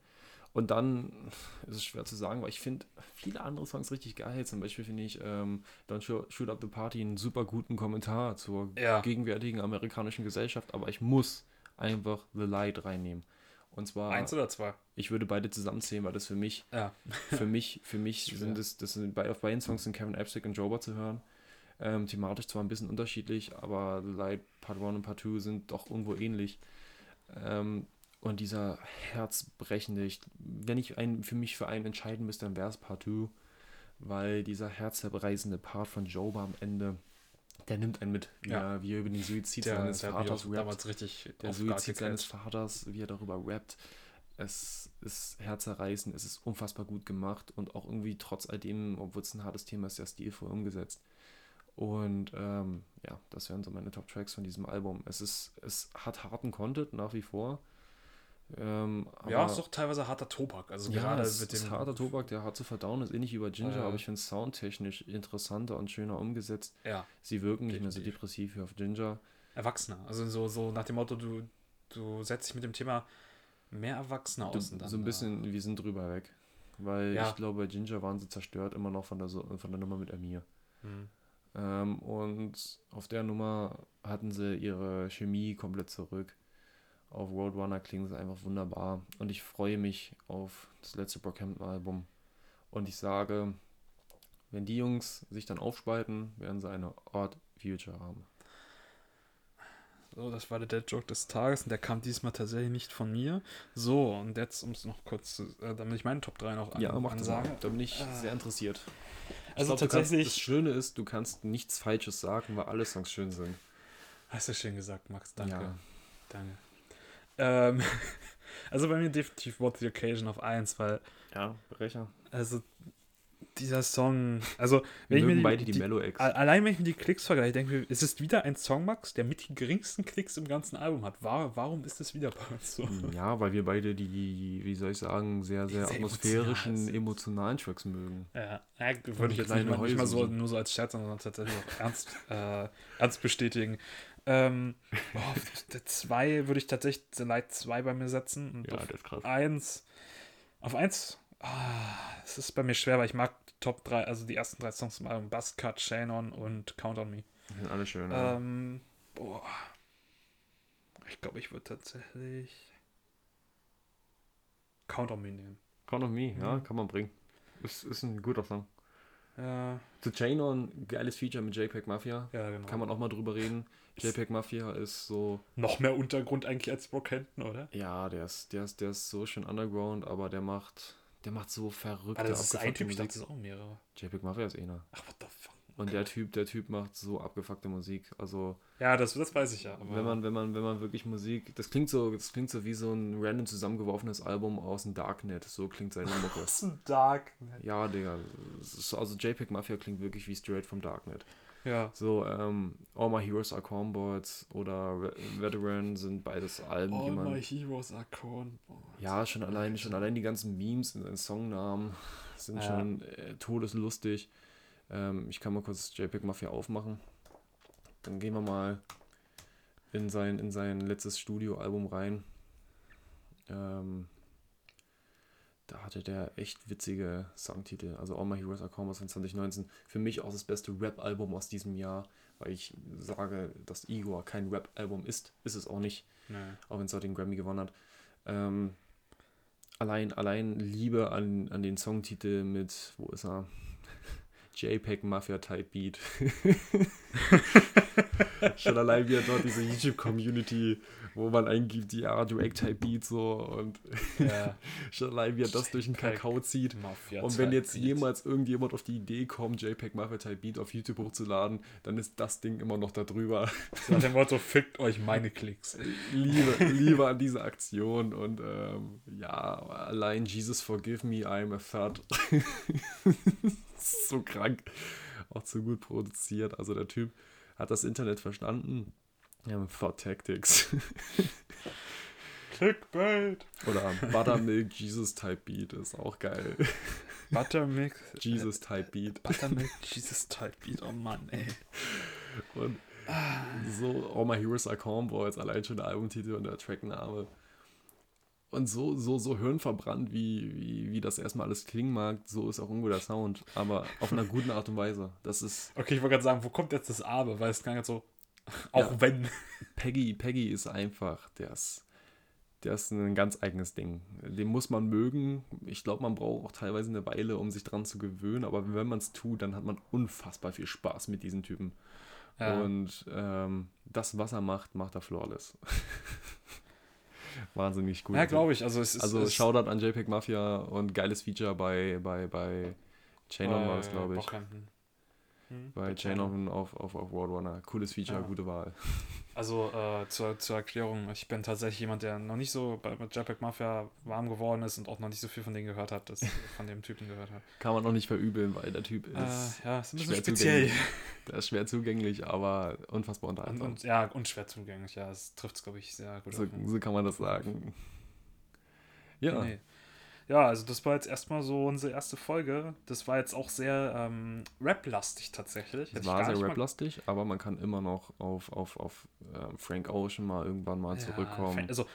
Und dann ist es schwer zu sagen, weil ich finde viele andere Songs richtig geil. Zum Beispiel finde ich ähm, Don't Shoot, Shoot Up the Party einen super guten Kommentar zur Ja. gegenwärtigen amerikanischen Gesellschaft, aber ich muss einfach The Light reinnehmen. Und zwar, Eins oder zwei? ich würde beide zusammenzählen, weil das für mich Ja. für mich, für mich Schwer. sind es, das sind bei, auf beiden Songs sind Kevin Epstick und Jober zu hören. Ähm, thematisch zwar ein bisschen unterschiedlich, aber Light Part 1 und Part 2 sind doch irgendwo ähnlich. Ähm, und dieser herzbrechende, ich, wenn ich ein, für mich für einen entscheiden müsste, dann wäre es Part 2, weil dieser herzerreißende Part von Jober am Ende, der nimmt einen mit, wie, Ja. er, wie er über den Suizid Der, seines der Vaters rappt damals richtig der Suizid seines. Vaters, wie er darüber rappt. Es ist herzerreißend, es ist unfassbar gut gemacht und auch irgendwie trotz all dem, obwohl es ein hartes Thema ist, sehr stilvoll umgesetzt. Und ähm, ja, das wären so meine Top-Tracks von diesem Album. Es ist, es hat harten Content nach wie vor. Ähm, Ja, ist doch teilweise harter Tobak. Also ja, gerade es mit ist dem. harter Tobak, der hart zu verdauen ist, ähnlich wie bei Ginger, Äh. aber ich finde es soundtechnisch interessanter und schöner umgesetzt. Ja, Sie wirken nicht mehr so depressiv wie auf Ginger. Erwachsener. Also so, so nach dem Motto, du, du setzt dich mit dem Thema mehr Erwachsener Du, aus. und dann, so ein äh, bisschen, wir sind drüber weg. Weil Ja. ich glaube, bei Ginger waren sie zerstört immer noch von der, so- von der Nummer mit Amir. hm. Ähm, und auf der Nummer hatten sie ihre Chemie komplett zurück. Auf Roadrunner klingen sie einfach wunderbar. Und ich freue mich auf das letzte Brockhampton-Album. Und ich sage, wenn die Jungs sich dann aufspalten, werden sie eine Odd Future haben. So, das war der Dead Joke des Tages und der kam diesmal tatsächlich nicht von mir. So, und jetzt, um es noch kurz zu, äh, damit ich meine Top 3 noch an, Ja, mach ansage. Da bin ich Ah. sehr interessiert. Also ich glaub, du kannst, tatsächlich. das Schöne ist, du kannst nichts Falsches sagen, weil alle Songs schön sind. Hast du schön gesagt, Max. Danke. Ja. Danke. Ähm, also bei mir definitiv What the Occasion auf 1, weil, Ja, Brecher. also dieser Song, also wenn ich mir Mögen die, beide die, die, a- allein wenn ich mir die Klicks vergleiche, denke ich, mir, es ist wieder ein Song, Max, der mit den geringsten Klicks im ganzen Album hat. War, warum ist es wieder bei uns so? Ja, weil wir beide die, wie soll ich sagen, sehr, sehr Sehr atmosphärischen, emotional emotionalen Tracks mögen. Ja, ja würde ich jetzt nicht, mal- nicht mal so. nur so als Scherz, sondern tatsächlich auch ernst, äh, ernst bestätigen. Ähm, oh, auf der 2 würde ich tatsächlich The Light 2 bei mir setzen. Und auf ist krass. 1. Auf 1. Ah, es ist bei mir schwer, weil ich mag die Top 3, also die ersten drei Songs im Album: Buzzcut, Shane On und Count on Me. Die sind alle schön. ja. Ähm, boah. Ich glaube, ich würde tatsächlich Count on Me nehmen. Count on Me, ja, Mhm. kann man bringen. Ist, ist ein guter Song. Ja, The Chain On, geiles Feature mit JPEG Mafia. ja genau. Kann man auch mal drüber reden. JPEG Mafia ist so, Noch mehr Untergrund eigentlich als Brockhampton, oder? ja, der ist, der ist, der ist so schön underground, aber der macht, der macht so verrückte, Ah, das ist ein Typ, ich dachte, Musik. das ist auch mehrere. JPEG Mafia ist einer. Ach, what the fuck. Und der Typ, der Typ macht so abgefuckte Musik. Also, Ja, das, das weiß ich ja. Aber wenn man, wenn man, wenn man wirklich Musik, das klingt so, das klingt so wie so ein random zusammengeworfenes Album aus dem Darknet. So klingt seine Mucke. Das ist ein Dark. ja, Digga. Also JPEG Mafia klingt wirklich wie straight vom Darknet. Ja. So, ähm, All My Heroes Are Cornboards oder Ve- Veteran sind beides Alben, All my heroes are corn. Ja, schon allein, schon allein die ganzen Memes in den Songnamen sind Ja. schon äh, todeslustig. Ähm, ich kann mal kurz JPEG Mafia aufmachen. Dann gehen wir mal in sein, in sein letztes Studioalbum rein. Ähm, da hatte der echt witzige Songtitel. Also All My Heroes Are Commas von 2019. Für mich auch das beste Rap-Album aus diesem Jahr, weil ich sage, dass Igor kein Rap-Album ist. Ist es auch nicht. Nee. Auch wenn es heute den Grammy gewonnen hat. Ähm, allein, allein Liebe an, an den Songtitel mit, wo ist er? JPEG Mafia Type Beat. Schon allein wieder dort diese YouTube-Community, wo man eingibt, ja, Drake Type Beat so und Ja. schon allein wie er das durch den Kakao zieht. Und wenn jetzt jemals irgendjemand auf die Idee kommt, JPEG Mafia Type Beat auf YouTube hochzuladen, dann ist das Ding immer noch da drüber. Nach dem Motto, fickt euch meine Klicks. Liebe, Liebe an diese Aktion und ähm, ja, allein Jesus Forgive Me, I'm a Third. so krank. Auch zu gut produziert. Also der Typ hat das Internet verstanden. Ja, Thought Tactics. Clickbait. Oder Buttermilk Jesus Type Beat ist auch geil. Buttermilk. Jesus Type Beat. Buttermilk Jesus Type Beat. Oh Mann, ey. Und so All My Heroes Are Calm jetzt allein schon der Albumtitel und der Trackname. Und so, so, so hirnverbrannt, wie, wie, wie das erstmal alles klingen mag, so ist auch irgendwo der Sound. Aber auf einer guten Art und Weise. Das ist Okay, ich wollte gerade sagen, wo kommt jetzt das Aber? Weil es klang jetzt so, auch Ja. wenn. Peggy, Peggy ist einfach, der ist, der ist ein ganz eigenes Ding. Den muss man mögen. Ich glaube, man braucht auch teilweise eine Weile, um sich dran zu gewöhnen. Aber wenn man es tut, dann hat man unfassbar viel Spaß mit diesen Typen. Ja. Und ähm, das, was er macht, macht er flawless. Wahnsinnig gut. Ja, glaube ich. Also, es ist. Also es, Shoutout an JPEG Mafia und geiles Feature bei, bei, bei Chainon war es, glaube ich. Bockhampton. Hm? Bei Chainon auf, auf, auf Roadrunner. Cooles Feature, Ja. gute Wahl. Also äh, zur, zur Erklärung, ich bin tatsächlich jemand, der noch nicht so bei mit JPEG Mafia warm geworden ist und auch noch nicht so viel von denen gehört hat, das von dem Typen gehört hat. Kann man noch nicht verübeln, weil der Typ ist, Äh, ja, ist ein bisschen speziell. der ist schwer zugänglich, aber unfassbar Und, unterhaltsam. und, ja, und schwer zugänglich, ja, das trifft es, glaube ich, sehr gut. So, so kann man das sagen. Ja, Nee. Ja, also das war jetzt erstmal so unsere erste Folge. Das war jetzt auch sehr ähm, rap-lastig tatsächlich. Es war sehr rap-lastig, aber man kann immer noch auf, auf, auf ähm, Frank Ocean mal irgendwann mal Ja, zurückkommen. Frank, also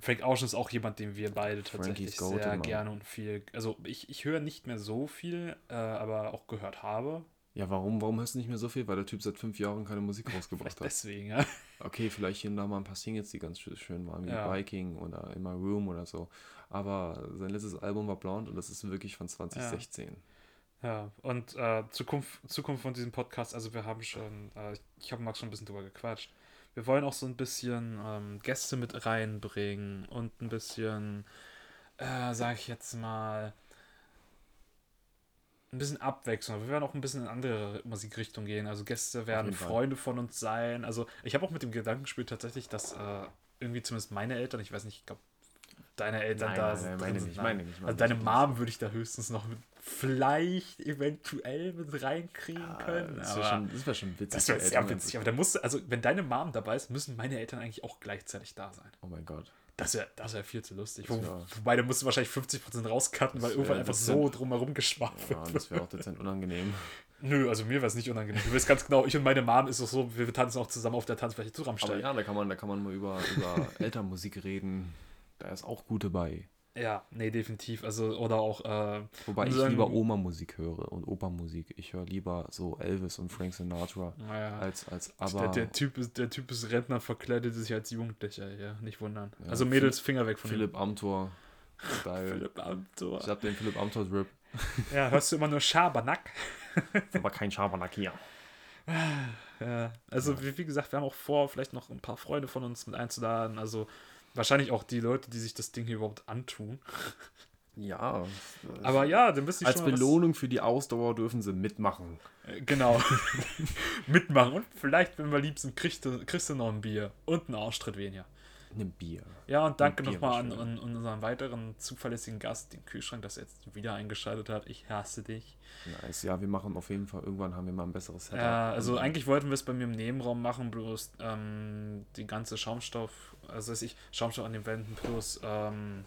Frank Ocean ist auch jemand, den wir beide tatsächlich Goat sehr immer. gerne und viel. Also ich, ich höre nicht mehr so viel, äh, aber auch gehört habe. Ja, warum, warum hörst du nicht mehr so viel? Weil der Typ seit fünf Jahren keine Musik rausgebracht hat. deswegen, ja. Okay, vielleicht hier und da mal ein paar Singles, die ganz schön- schön waren, wie Ja. Viking oder In My Room oder so. Aber sein letztes Album war Blonde und das ist wirklich von 2016. Ja, und äh, Zukunft, Zukunft von diesem Podcast, also wir haben schon, äh, ich habe Max schon ein bisschen drüber gequatscht. Wir wollen auch so ein bisschen ähm, Gäste mit reinbringen und ein bisschen, äh, sag ich jetzt mal, ein bisschen Abwechslung. Wir werden auch ein bisschen in andere Musikrichtung gehen. Also Gäste werden. Freunde von uns sein. Also ich habe auch mit dem Gedanken gespielt tatsächlich, dass äh, irgendwie zumindest meine Eltern, ich weiß nicht, ich glaube, deine Eltern da sind. drin sind. Nein. nicht. Also deine Mom würde ich da höchstens noch mit, vielleicht eventuell mit reinkriegen können. Das wäre aber schon, das wär schon witzig. das wäre sehr witzig. Aber da musste, also wenn deine Mom dabei ist, müssen meine Eltern eigentlich auch gleichzeitig da sein. Oh mein Gott. Das wäre das wär viel zu lustig. Wo, wobei, da musst du wahrscheinlich 50% rauscutten, weil irgendwann einfach so drumherum geschwafelt Ja, wird. das wäre auch dezent unangenehm. Nö, also mir wäre es nicht unangenehm. Du weißt ganz genau, ich und meine Mom ist es so, wir tanzen auch zusammen auf der Tanzfläche zu Aber Rammstein. ja, da kann man, da kann man mal über, über Elternmusik reden. Da ist auch gut dabei. Ja, nee, definitiv. Also, oder auch, äh, Wobei ich lieber Oma-Musik höre und Opermusik. Ich höre lieber so Elvis und Frank Sinatra naja. als, als Der, aber der, typ ist, der Typ ist Rentner, verkleidet sich als Jugendlicher, ja, nicht wundern. Ja, also Mädels, Finger weg von Philipp Amthor. Ihm. Philipp Amthor. Ich hab den Philipp Amthor-Rip. Ja, hörst du immer nur Schabernack? Aber kein Schabernack hier. Ja, also Wie, wie gesagt, wir haben auch vor, vielleicht noch ein paar Freunde von uns mit einzuladen. Also wahrscheinlich auch die Leute, die sich das Ding hier überhaupt antun. Ja. Aber ja, dann bist du als schon mal was- Belohnung für die Ausdauer dürfen sie mitmachen. Äh, Genau. Mitmachen. Und vielleicht, wenn wir lieb sind, kriegst du, kriegst du noch ein Bier und einen Arschtritt weniger. Ein Bier. Ja, und danke nochmal an, an, unseren weiteren zuverlässigen Gast, den Kühlschrank, das jetzt wieder eingeschaltet hat. Ich hasse dich. Nice. Ja, wir machen auf jeden Fall, irgendwann haben wir mal ein besseres Setup. Ja, also dann- eigentlich wollten wir es bei mir im Nebenraum machen, bloß ähm, die ganze Schaumstoff, also weiß ich, Schaumstoff an den Wänden plus ähm,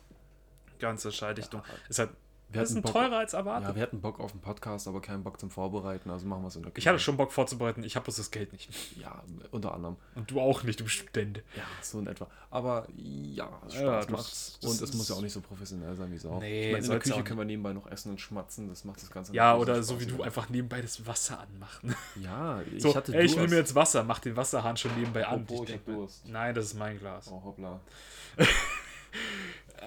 ganze Schalldichtung Ja. ist halt Wir das ist hatten Bock- teurer als erwartet. Ja, wir hatten Bock auf den Podcast, aber keinen Bock zum Vorbereiten, also machen wir es in der Küche. ich hatte schon Bock vorzubereiten, ich habe bloß das Geld nicht. Ja, unter anderem. Und du auch nicht, du Student. Ja, so in etwa. Aber ja, Spaß Ja, das- macht's. das Und es muss ja auch nicht so professionell sein wie Sau. Nee, ich meine, in der Küche können wir nebenbei noch essen und schmatzen, das macht das Ganze Ja, oder so so wie du spaßiger. einfach nebenbei das Wasser anmachen. Ja, ich So, hatte ey, ich nehme jetzt Wasser, mach den Wasserhahn schon nebenbei an. Apropos, Ich ich Durst. Nein, das ist mein Glas. Oh, hoppla.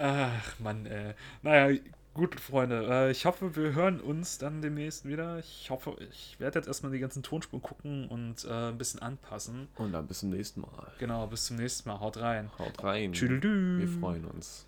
Ach, Mann, äh. Naja, gut, Freunde. Äh, ich hoffe, wir hören uns dann demnächst wieder. Ich hoffe, ich werde jetzt erstmal die ganzen Tonspuren gucken und äh, ein bisschen anpassen. Und dann bis zum nächsten Mal. Genau, bis zum nächsten Mal. Haut rein. Haut rein. Tschüdelü. Wir freuen uns.